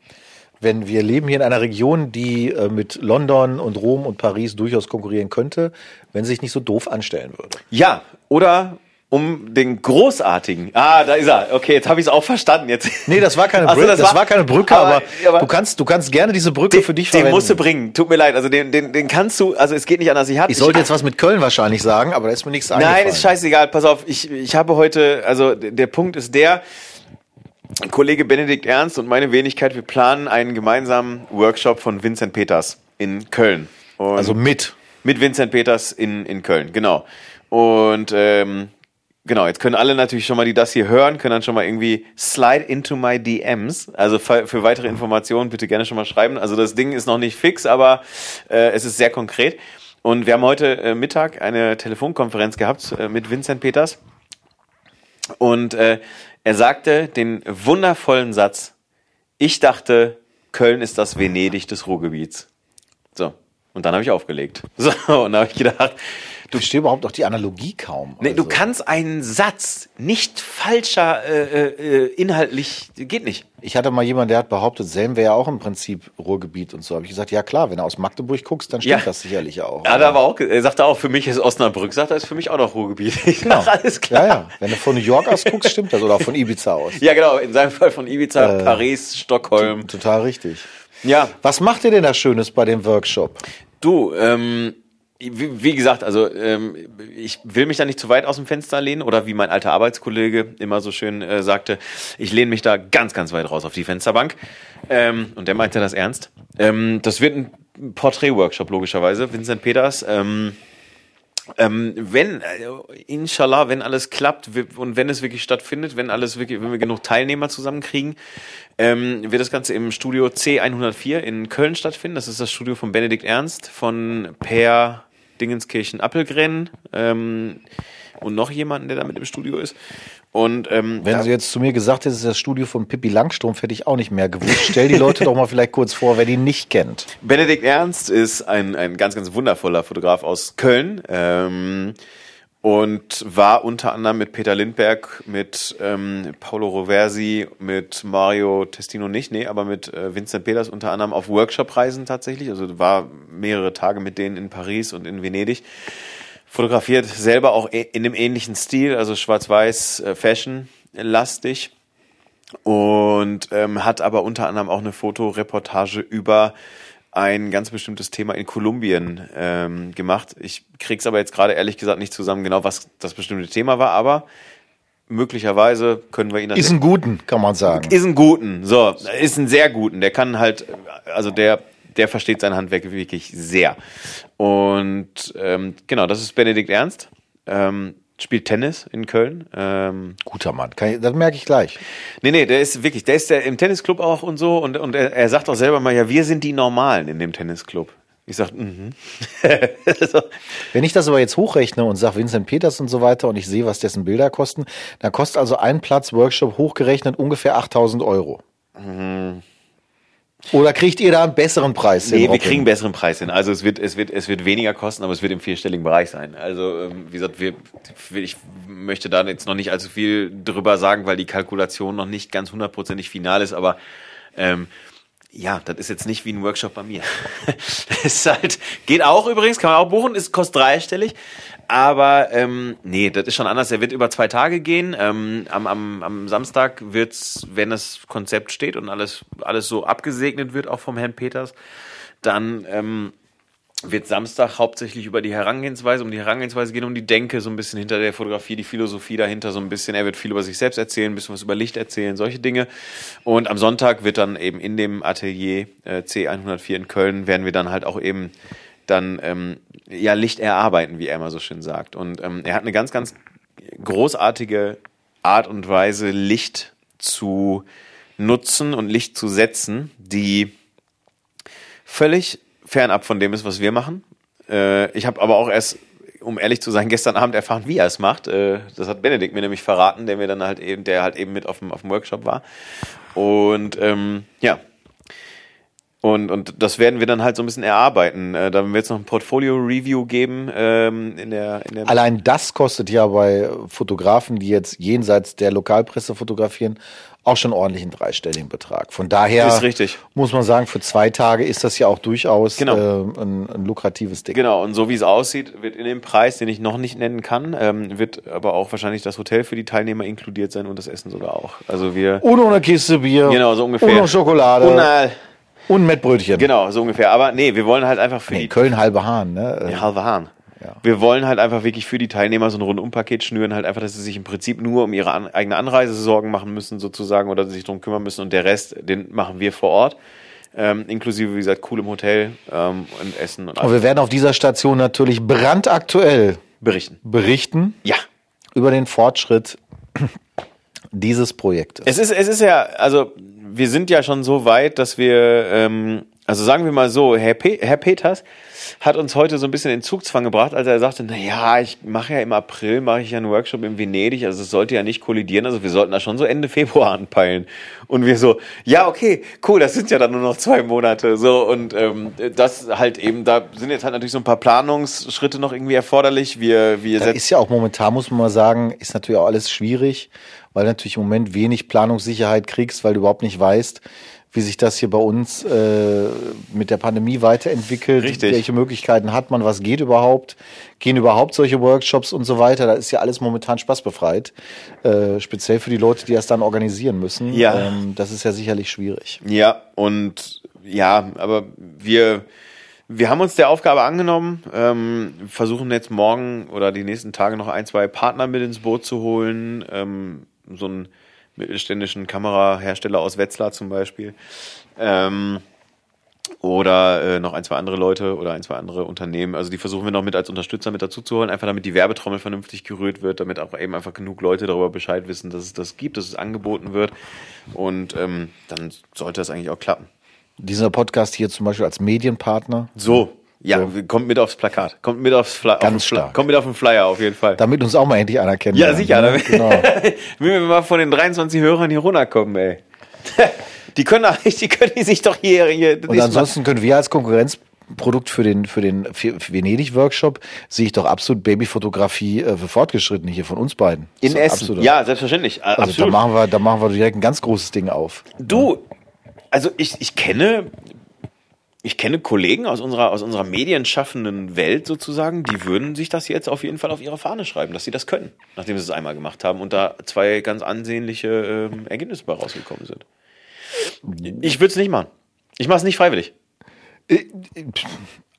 wenn wir leben hier in einer Region, die äh, mit London und Rom und Paris durchaus konkurrieren könnte, wenn sie sich nicht so doof anstellen würde. Ja, oder um den großartigen. Ah, da ist er. Okay, jetzt habe ich es auch verstanden. Jetzt. Nee, das war keine Ach so, Brücke, das, war, keine Brücke, aber, aber du kannst, du kannst gerne diese Brücke den, für dich den verwenden. musst du bringen. Tut mir leid. Also den, den, den kannst du. Also es geht nicht anders. Ich hatte. ich sollte jetzt was mit Köln wahrscheinlich sagen, aber da ist mir nichts Nein, eingefallen. ist scheißegal. Pass auf. Ich, ich habe heute. Also der Punkt ist der. Kollege Benedikt Ernst und meine Wenigkeit, wir planen einen gemeinsamen Workshop von Vincent Peters in Köln. Und Also mit. mit Vincent Peters in, in Köln, genau. Und ähm, genau, jetzt können alle natürlich schon mal, die das hier hören, können dann schon mal irgendwie slide into my DMs. Also für, weitere Informationen bitte gerne schon mal schreiben. Also das Ding ist noch nicht fix, aber äh, es ist sehr konkret. Und wir haben heute äh, Mittag eine Telefonkonferenz gehabt äh, mit Vincent Peters. Und äh, er sagte den wundervollen Satz, ich dachte, Köln ist das Venedig des Ruhrgebiets. So. Und dann habe ich aufgelegt. So, und da habe ich gedacht, Du verstehst überhaupt auch die Analogie kaum. Nee, also. Du kannst einen Satz nicht falscher äh, äh, inhaltlich, geht nicht. Ich hatte mal jemanden, der hat behauptet, Selm wäre ja auch im Prinzip Ruhrgebiet und so. Habe ich gesagt, ja klar, wenn du aus Magdeburg guckst, dann stimmt Ja. das sicherlich auch. Ja, da war auch, er sagte auch, für mich ist Osnabrück, sagt er, ist für mich auch noch Ruhrgebiet. Ich Genau. sag, alles klar. Ja, ja. Wenn du von New York aus guckst, stimmt das. Oder auch von Ibiza aus. Ja, genau, in seinem Fall von Ibiza, Äh, Paris, Stockholm. Total richtig. Ja, Was macht ihr denn da Schönes bei dem Workshop? du, ähm, wie, wie gesagt, also ähm, ich will mich da nicht zu weit aus dem Fenster lehnen oder wie mein alter Arbeitskollege immer so schön äh, sagte, ich lehne mich da ganz, ganz weit raus auf die Fensterbank. Ähm, und der meinte das ernst. Ähm, das wird ein Porträt-Workshop logischerweise. Vincent Peters. Ähm, ähm, wenn, äh, inshallah, wenn alles klappt und wenn es wirklich stattfindet, wenn alles wirklich, wenn wir genug Teilnehmer zusammenkriegen, ähm, wird das Ganze im Studio C104 in Köln stattfinden. Das ist das Studio von Benedikt Ernst, von Per Dingenskirchen Appelgren ähm, und noch jemanden, der da mit im Studio ist. Und ähm, Wenn sie jetzt zu mir gesagt hätte, es ist das Studio von Pippi Langstrumpf, hätte ich auch nicht mehr gewusst. Stell die Leute doch mal vielleicht kurz vor, wer die nicht kennt. Benedikt Ernst ist ein, ein ganz, ganz wundervoller Fotograf aus Köln ähm, und war unter anderem mit Peter Lindberg, mit ähm, Paolo Roversi, mit Mario Testino nicht, nee, aber mit äh, Vincent Peters unter anderem auf Workshop-Reisen tatsächlich. Also war mehrere Tage mit denen in Paris und in Venedig. Fotografiert selber auch e- in dem ähnlichen Stil, also schwarz-weiß, äh, Fashion-lastig und ähm, hat aber unter anderem auch eine Fotoreportage über ein ganz bestimmtes Thema in Kolumbien ähm, gemacht. Ich krieg's aber jetzt gerade ehrlich gesagt nicht zusammen, genau was das bestimmte Thema war, aber möglicherweise können wir ihn dann Ist ein Guten, kann man sagen. ist ein guten, so, ist ein sehr guten. Der kann halt, also der, der versteht sein Handwerk wirklich sehr. Und ähm, genau, das ist Benedikt Ernst. Ähm, spielt Tennis in Köln. Ähm, Guter Mann. Kann ich, das merke ich gleich. Nee, nee, der ist wirklich, der ist der im Tennisclub auch und so und, und er, er sagt auch selber mal, ja, wir sind die Normalen in dem Tennisclub. Ich sag, mhm. so. Wenn ich das aber jetzt hochrechne und sage Vincent Peters und so weiter und ich sehe, was dessen Bilder kosten, dann kostet also ein Platz Workshop hochgerechnet ungefähr 8000 Euro. Oder kriegt ihr da einen besseren Preis? hin, Nee, wir kriegen einen besseren Preis hin. Also es wird, es wird, es wird weniger kosten, aber es wird im vierstelligen Bereich sein. Also ähm, wie gesagt, wir, ich möchte da jetzt noch nicht allzu viel drüber sagen, weil die Kalkulation noch nicht ganz hundertprozentig final ist, aber ähm, ja, das ist jetzt nicht wie ein Workshop bei mir. das ist halt, geht auch übrigens, kann man auch buchen, ist kostet dreistellig. Aber ähm, nee, das ist schon anders. Er wird über zwei Tage gehen. Ähm, am, am, am Samstag wird's, wenn das Konzept steht und alles, alles so abgesegnet wird, auch vom Herrn Peters, dann ähm, wird Samstag hauptsächlich über die Herangehensweise, um die Herangehensweise gehen, um die Denke so ein bisschen hinter der Fotografie, die Philosophie dahinter so ein bisschen. Er wird viel über sich selbst erzählen, ein bisschen was über Licht erzählen, solche Dinge. Und am Sonntag wird dann eben in dem Atelier äh, C104 in Köln werden wir dann halt auch eben dann ähm, ja Licht erarbeiten, wie er immer so schön sagt. Und ähm, er hat eine ganz, ganz großartige Art und Weise, Licht zu nutzen und Licht zu setzen, die völlig fernab von dem ist, was wir machen. Äh, ich habe aber auch erst, um ehrlich zu sein, gestern Abend erfahren, wie er es macht. Äh, das hat Benedikt mir nämlich verraten, der mir dann halt eben, der halt eben mit auf dem, auf dem Workshop war. Und ähm, ja. Und, und das werden wir dann halt so ein bisschen erarbeiten. Äh, da wird es noch ein Portfolio-Review geben ähm, in der, in der Allein das kostet ja bei Fotografen, die jetzt jenseits der Lokalpresse fotografieren, auch schon ordentlichen dreistelligen Betrag. Von daher Ist richtig. muss man sagen, für zwei Tage ist das ja auch durchaus Genau. äh, ein, ein lukratives Ding. Genau, und so wie es aussieht, wird in dem Preis, den ich noch nicht nennen kann, ähm, wird aber auch wahrscheinlich das Hotel für die Teilnehmer inkludiert sein und das Essen sogar auch. Also wir. Ohne Kiste Bier. Genau, so ungefähr. Noch Schokolade. Und, Und Mettbrötchen. genau, so ungefähr. Aber nee, wir wollen halt einfach für Nee, die. Köln halbe Hahn, ne? Ja, halbe Hahn. Ja. Wir wollen halt einfach wirklich für die Teilnehmer so ein Rundumpaket schnüren, halt einfach, dass sie sich im Prinzip nur um ihre an, eigene Anreise Sorgen machen müssen, sozusagen, oder sich darum kümmern müssen und der Rest, den machen wir vor Ort. Ähm, inklusive, wie gesagt, coolem Hotel ähm, und Essen und Und alles wir werden auf dieser Station natürlich brandaktuell berichten. berichten Ja. über den Fortschritt dieses Projektes. Es ist, es ist ja, also wir sind ja schon so weit, dass wir ähm, also sagen wir mal so, Herr, Pe Herr Peters hat uns heute so ein bisschen in Zugzwang gebracht, als er sagte, na ja, ich mache ja im April, mache ich ja einen Workshop in Venedig, also es sollte ja nicht kollidieren, also wir sollten da schon so Ende Februar anpeilen. Und wir so, ja, okay, cool, das sind ja dann nur noch zwei Monate, so, und ähm, das halt eben, da sind jetzt halt natürlich so ein paar Planungsschritte noch irgendwie erforderlich, wir, wir Das ist ja auch momentan, muss man mal sagen, ist natürlich auch alles schwierig, weil du natürlich im Moment wenig Planungssicherheit kriegst, weil du überhaupt nicht weißt, wie sich das hier bei uns äh, mit der Pandemie weiterentwickelt. Richtig. Welche Möglichkeiten hat man? Was geht überhaupt? Gehen überhaupt solche Workshops und so weiter? Da ist ja alles momentan spaßbefreit. Äh, speziell für die Leute, die das dann organisieren müssen. Ja. Ähm, das ist ja sicherlich schwierig. Ja, und ja, aber wir, wir haben uns der Aufgabe angenommen, ähm, versuchen jetzt morgen oder die nächsten Tage noch ein, zwei Partner mit ins Boot zu holen. Ähm, so einen mittelständischen Kamerahersteller aus Wetzlar zum Beispiel. Ähm, oder äh, noch ein, zwei andere Leute oder ein, zwei andere Unternehmen. Also die versuchen wir noch mit als Unterstützer mit dazu zu holen, einfach damit die Werbetrommel vernünftig gerührt wird, damit auch eben einfach genug Leute darüber Bescheid wissen, dass es das gibt, dass es angeboten wird. Und ähm, dann sollte das eigentlich auch klappen. Dieser Podcast hier zum Beispiel als Medienpartner, So, ja, kommt mit aufs Plakat. Kommt mit aufs Flyer. Ganz auf den stark. Kommt mit auf den Flyer auf jeden Fall. damit uns auch mal endlich einer kennt. Ja, sicher. Ne? Damit, Genau. Wenn wir mal von den 23 Hörern hier runterkommen, ey. Die können, die können die sich doch hier. hier Und ansonsten können wir als Konkurrenzprodukt für den, für den für für Venedig-Workshop sehe ich doch absolut Babyfotografie äh, für Fortgeschrittene hier von uns beiden. in So, Essen. absolut. Ja, selbstverständlich. Also da machen wir, da machen wir direkt ein ganz großes Ding auf. Du, also ich, ich kenne, ich kenne Kollegen aus unserer, aus unserer medienschaffenden Welt sozusagen, die würden sich das jetzt auf jeden Fall auf ihre Fahne schreiben, dass sie das können, nachdem sie es einmal gemacht haben und da zwei ganz ansehnliche ähm, Ergebnisse bei rausgekommen sind. Ich würde es nicht machen. Ich mache es nicht freiwillig.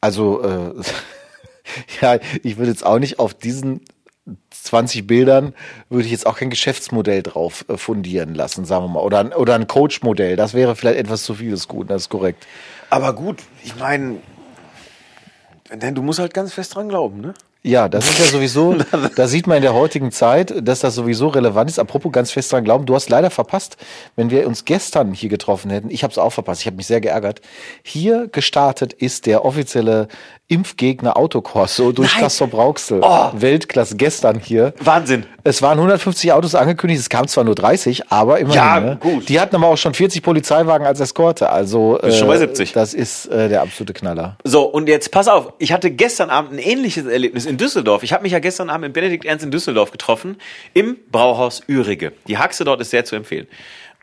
Also äh, ja, ich würde jetzt auch nicht auf diesen 20 Bildern würde ich jetzt auch kein Geschäftsmodell drauf äh, fundieren lassen, sagen wir mal. Oder, oder ein Coach-Modell. Das wäre vielleicht etwas zu viel des Guten, das ist korrekt. Aber gut, ich meine, denn du musst halt ganz fest dran glauben, ne? Ja, das ist ja sowieso, da sieht man in der heutigen Zeit, dass das sowieso relevant ist. Apropos ganz fest dran glauben, du hast leider verpasst, wenn wir uns gestern hier getroffen hätten, ich habe es auch verpasst, ich habe mich sehr geärgert. Hier gestartet ist der offizielle Impfgegner Autokorso durch Brauxel. Oh. Weltklasse gestern hier. Wahnsinn. Es waren 150 Autos angekündigt, es kamen zwar nur 30, aber immerhin. Ja, ne? gut. Die hatten aber auch schon 40 Polizeiwagen als Eskorte, also Bist schon bei äh, 70. das ist äh, der absolute Knaller. So, und jetzt pass auf, ich hatte gestern Abend ein ähnliches Erlebnis in Düsseldorf. Ich habe mich ja gestern Abend mit Benedikt Ernst in Düsseldorf getroffen, im Brauhaus Ürige. Die Haxe dort ist sehr zu empfehlen.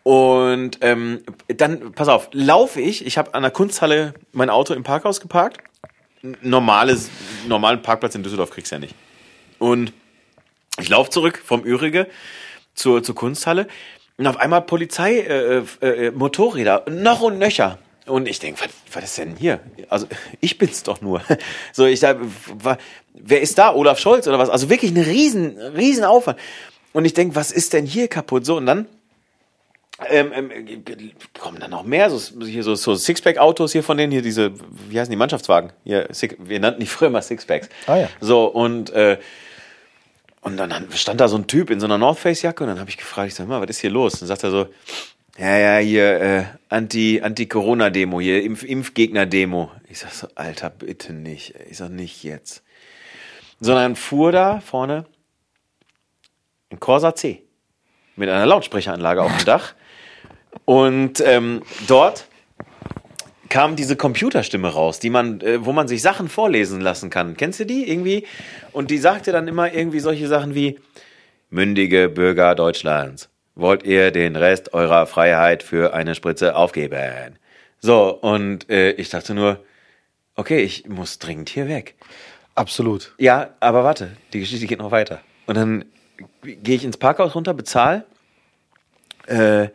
Und ähm, dann, pass auf, laufe ich, ich habe an der Kunsthalle mein Auto im Parkhaus geparkt. Normales, normalen Parkplatz in Düsseldorf kriegst du ja nicht. Und ich laufe zurück vom Ürige zur, zur Kunsthalle und auf einmal Polizei, äh, äh, Motorräder, noch und nöcher. Und ich denke, was, was ist denn hier? Also ich bin's doch nur. So, ich wa- wer ist da? Olaf Scholz oder was? Also wirklich ein riesen, riesen Aufwand. Und ich denke, was ist denn hier kaputt? So, und dann ähm, ähm, kommen dann noch mehr, so, hier so, so Sixpack-Autos hier von denen, hier diese, wie heißen die Mannschaftswagen? Hier, Six, wir nannten die früher mal Sixpacks. Ah, ja. So, und, äh, und dann stand da so ein Typ in so einer North Face Jacke und dann habe ich gefragt, ich sag mal, was ist hier los? Und dann sagt er so, ja, ja, hier, äh, Anti, Anti-Corona-Demo, hier, Impf Impfgegner-Demo. Ich sag so, Alter, bitte nicht. Ich sag nicht jetzt. Sondern fuhr da vorne ein Corsa C mit einer Lautsprecheranlage auf dem Dach. Und ähm, dort kam diese Computerstimme raus, die man, äh, wo man sich Sachen vorlesen lassen kann. Kennst du die irgendwie? Und die sagte dann immer irgendwie solche Sachen wie mündige Bürger Deutschlands, wollt ihr den Rest eurer Freiheit für eine Spritze aufgeben? So, und äh, ich dachte nur, okay, ich muss dringend hier weg. Absolut. Ja, aber warte, die Geschichte geht noch weiter. Und dann gehe ich ins Parkhaus runter, bezahl äh,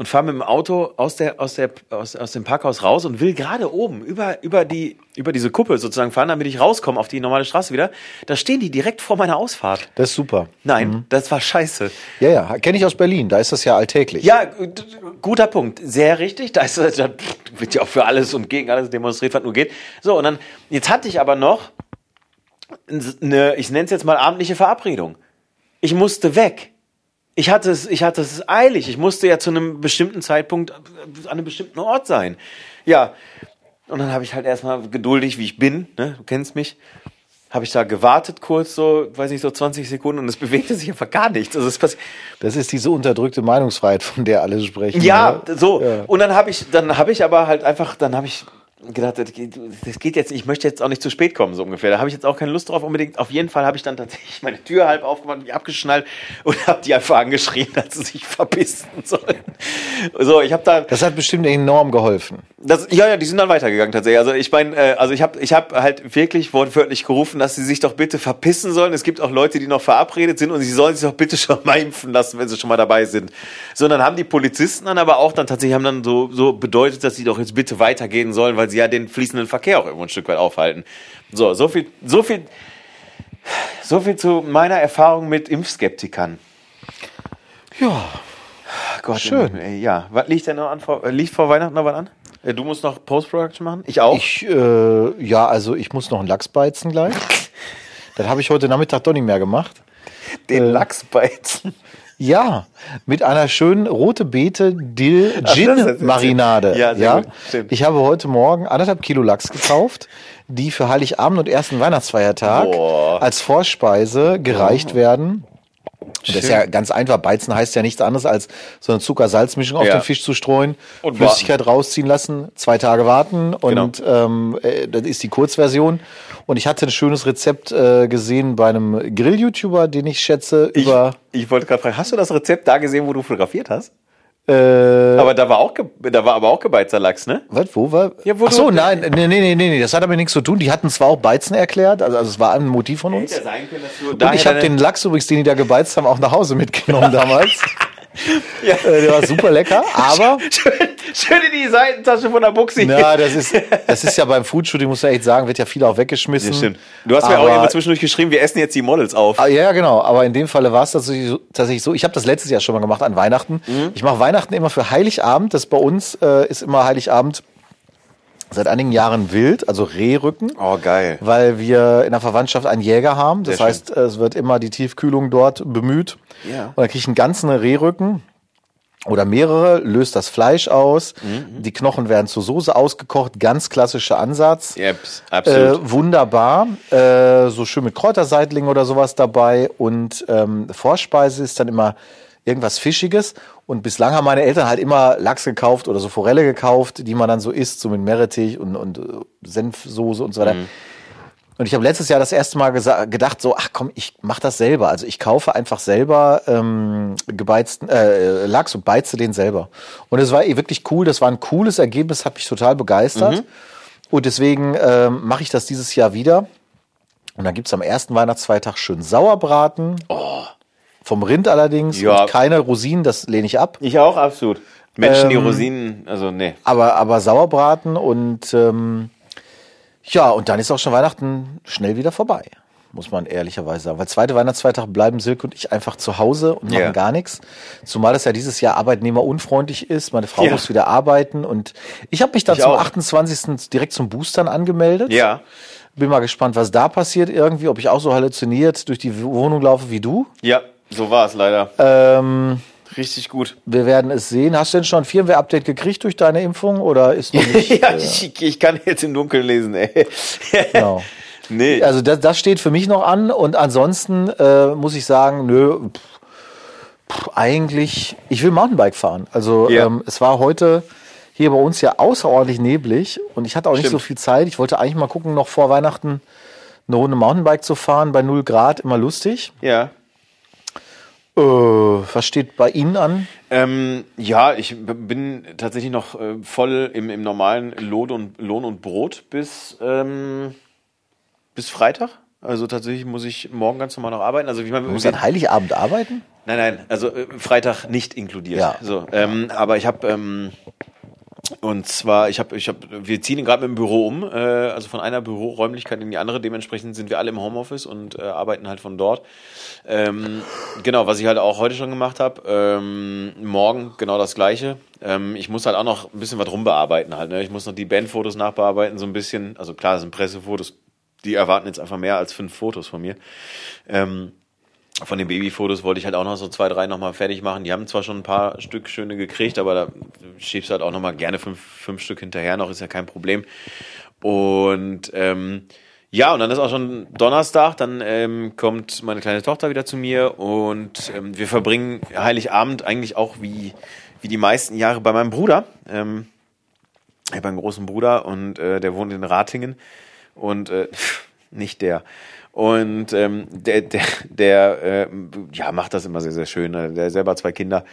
und fahre mit dem Auto aus, der, aus, der, aus, aus dem Parkhaus raus und will gerade oben über, über, die, über diese Kuppel sozusagen fahren, damit ich rauskomme auf die normale Straße wieder. Da stehen die direkt vor meiner Ausfahrt. Das ist super. Nein, das war scheiße. Ja, ja, kenne ich aus Berlin, da ist das ja alltäglich. Ja, guter Punkt. Sehr richtig. Da, ist, da wird ja auch für alles und gegen alles demonstriert, was nur geht. So, und dann, jetzt hatte ich aber noch eine, ich nenne es jetzt mal abendliche Verabredung. Ich musste weg. Ich hatte es, ich hatte es eilig. Ich musste ja zu einem bestimmten Zeitpunkt an einem bestimmten Ort sein. Ja, Und dann habe ich halt erstmal geduldig, wie ich bin, ne? du kennst mich, habe ich da gewartet kurz, so, weiß nicht, so 20 Sekunden und es bewegte sich einfach gar nichts. Also es passiert. Das ist diese unterdrückte Meinungsfreiheit, von der alle sprechen. Ja, ne? so. Ja. Und dann habe ich, dann habe ich aber halt einfach, dann habe ich gedacht, das geht, jetzt, ich möchte jetzt auch nicht zu spät kommen, so ungefähr. Da habe ich jetzt auch keine Lust drauf unbedingt. Auf jeden Fall habe ich dann tatsächlich meine Tür halb aufgemacht, mich abgeschnallt und habe die einfach angeschrien, dass sie sich verbissen sollen. So, ich habe da, Das hat bestimmt enorm geholfen. das, ja, ja, die sind dann weitergegangen tatsächlich. Also ich meine, äh, also ich habe ich hab halt wirklich wortwörtlich gerufen, dass sie sich doch bitte verpissen sollen. Es gibt auch Leute, die noch verabredet sind und sie sollen sich doch bitte schon mal impfen lassen, wenn sie schon mal dabei sind. So, und dann haben die Polizisten dann aber auch dann tatsächlich haben dann so, so bedeutet, dass sie doch jetzt bitte weitergehen sollen, weil sie ja den fließenden Verkehr auch irgendwo ein Stück weit aufhalten. So, so viel, so viel, so viel zu meiner Erfahrung mit Impfskeptikern. Ja. Gott, Schön. Ey, ja, was liegt denn noch an? Vor, äh, liegt vor Weihnachten noch was an? Äh, Du musst noch Post-Production machen? Ich auch. Ich, äh, ja, also ich muss noch einen Lachs beizen gleich. das habe ich heute Nachmittag doch nicht mehr gemacht. den äh, Lachs beizen. Ja, mit einer schönen rote Beete Dill Gin Marinade. Ja, sehr gut, stimmt. Ich habe heute Morgen anderthalb Kilo Lachs gekauft, die für Heiligabend und ersten Weihnachtsfeiertag Boah. Oh. als Vorspeise gereicht werden. Und das ist ja ganz einfach. Beizen heißt ja nichts anderes als so eine Zucker-Salz-Mischung auf Ja. den Fisch zu streuen, Und Flüssigkeit rausziehen lassen, zwei Tage warten und ähm, äh, das ist die Kurzversion. Und ich hatte ein schönes Rezept äh, gesehen bei einem Grill-YouTuber, den ich schätze, Ich, über ich wollte gerade fragen, hast du das Rezept da gesehen, wo du fotografiert hast? Äh, Aber da war auch, da war aber auch gebeizter Lachs, ne? Was, wo war? Ja, wo Ach so, du- nein, nee, nee, nee, nee, nee, das hat aber nichts zu tun. Die hatten zwar auch Beizen erklärt, also, also es war ein Motiv von uns. Hätte ja sein können, dass du Und ich habe den Lachs übrigens, den die da gebeizt haben, auch nach Hause mitgenommen damals. Ja. Äh, der war super lecker, aber schön, schön in die Seitentasche von der Buchse. na, das ist, das ist ja beim Foodshooting, muss man echt sagen, wird ja viel auch weggeschmissen. Ja, stimmt. Du hast mir auch Aber- irgendwo zwischendurch geschrieben, wir essen jetzt die Models auf. Ah, ja, ja, genau. Aber in dem Falle war es tatsächlich so, tatsächlich so. Ich habe das letztes Jahr schon mal gemacht an Weihnachten. Mhm. Ich mache Weihnachten immer für Heiligabend. Das bei uns äh, ist immer Heiligabend seit einigen Jahren wild, also Rehrücken. Oh, geil. Weil wir in der Verwandtschaft einen Jäger haben. Das Sehr heißt, es wird immer die Tiefkühlung dort bemüht. Ja. Und dann kriege ich einen ganzen Rehrücken oder mehrere, löst das Fleisch aus. Mhm. Die Knochen werden zur Soße ausgekocht. Ganz klassischer Ansatz. Yep, absolut. Äh, wunderbar. Äh, so schön mit Kräuterseitlingen oder sowas dabei. Und ähm, Vorspeise ist dann immer irgendwas Fischiges. Und bislang haben meine Eltern halt immer Lachs gekauft oder so Forelle gekauft, die man dann so isst, so mit Meerrettich und, und äh, Senfsoße und so weiter. Und ich habe letztes Jahr das erste Mal gedacht, so, ach komm, ich mach das selber. Also ich kaufe einfach selber ähm, gebeizten äh, Lachs und beize den selber. Und es war eh wirklich cool. Das war ein cooles Ergebnis, hat mich total begeistert. Und deswegen ähm, mache ich das dieses Jahr wieder. Und dann gibt's am ersten Weihnachtsfeiertag schön Sauerbraten. Vom Rind allerdings. Ja. Und keine Rosinen, das lehne ich ab. ich auch, absolut. Menschen, die Ähm, Rosinen, also nee. Aber, aber Sauerbraten und ähm, ja, und dann ist auch schon Weihnachten schnell wieder vorbei, muss man ehrlicherweise sagen. Weil zweite Weihnachtsfeiertag bleiben Silke und ich einfach zu Hause und machen Ja. gar nichts. Zumal es ja dieses Jahr arbeitnehmerunfreundlich ist. Meine Frau Ja. muss wieder arbeiten und ich habe mich dann Ich zum auch. 28. direkt zum Boostern angemeldet. Ja, Bin mal gespannt, was da passiert irgendwie, ob ich auch so halluziniert durch die Wohnung laufe wie du. ja, so war es leider. Ähm, Richtig gut. wir werden es sehen. Hast du denn schon ein Firmware-Update gekriegt durch deine Impfung oder ist nicht? ja, ich, ich kann jetzt im Dunkeln lesen, ey. Genau. nee, Also das, das steht für mich noch an und ansonsten äh, muss ich sagen, nö, pff, pff, eigentlich, ich will Mountainbike fahren. Also Ja. ähm, es war heute hier bei uns ja außerordentlich neblig und ich hatte auch nicht Stimmt. so viel Zeit. Ich wollte eigentlich mal gucken, noch vor Weihnachten eine Runde Mountainbike zu fahren, bei 0 Grad, immer lustig. ja. Äh, was steht bei Ihnen an? Ähm, ja, ich bin tatsächlich noch äh, voll im, im normalen Lohn und, Lohn und Brot bis, ähm, bis Freitag. Also tatsächlich muss ich morgen ganz normal noch arbeiten. Also man Du musst an Heiligabend arbeiten? Nein, nein, also äh, Freitag nicht inkludiert. Ja. So, ähm, aber ich habe ähm, und zwar, ich habe, ich habe, wir ziehen gerade mit dem Büro um, äh, also von einer Büroräumlichkeit in die andere. Dementsprechend sind wir alle im Homeoffice und äh, arbeiten halt von dort. Ähm, genau, was ich halt auch heute schon gemacht habe. Ähm, morgen genau das Gleiche. Ähm, ich muss halt auch noch ein bisschen was rumbearbeiten halt. Ne? Ich muss noch die Bandfotos nachbearbeiten so ein bisschen. Also klar, das sind Pressefotos. Die erwarten jetzt einfach mehr als fünf Fotos von mir. Ähm, von den Babyfotos wollte ich halt auch noch so zwei, drei nochmal fertig machen. Die haben zwar schon ein paar Stück schöne gekriegt, aber da schiebst halt auch nochmal gerne fünf, fünf Stück hinterher noch, ist ja kein Problem. Und ähm, ja, und dann ist auch schon Donnerstag, dann ähm, kommt meine kleine Tochter wieder zu mir und ähm, wir verbringen Heiligabend eigentlich auch wie, wie die meisten Jahre bei meinem Bruder. Ähm, ich habe einen großen Bruder und äh, der wohnt in Ratingen und äh, nicht der. Und ähm, der, der, der äh, ja, macht das immer sehr, sehr schön. Der selber zwei Kinder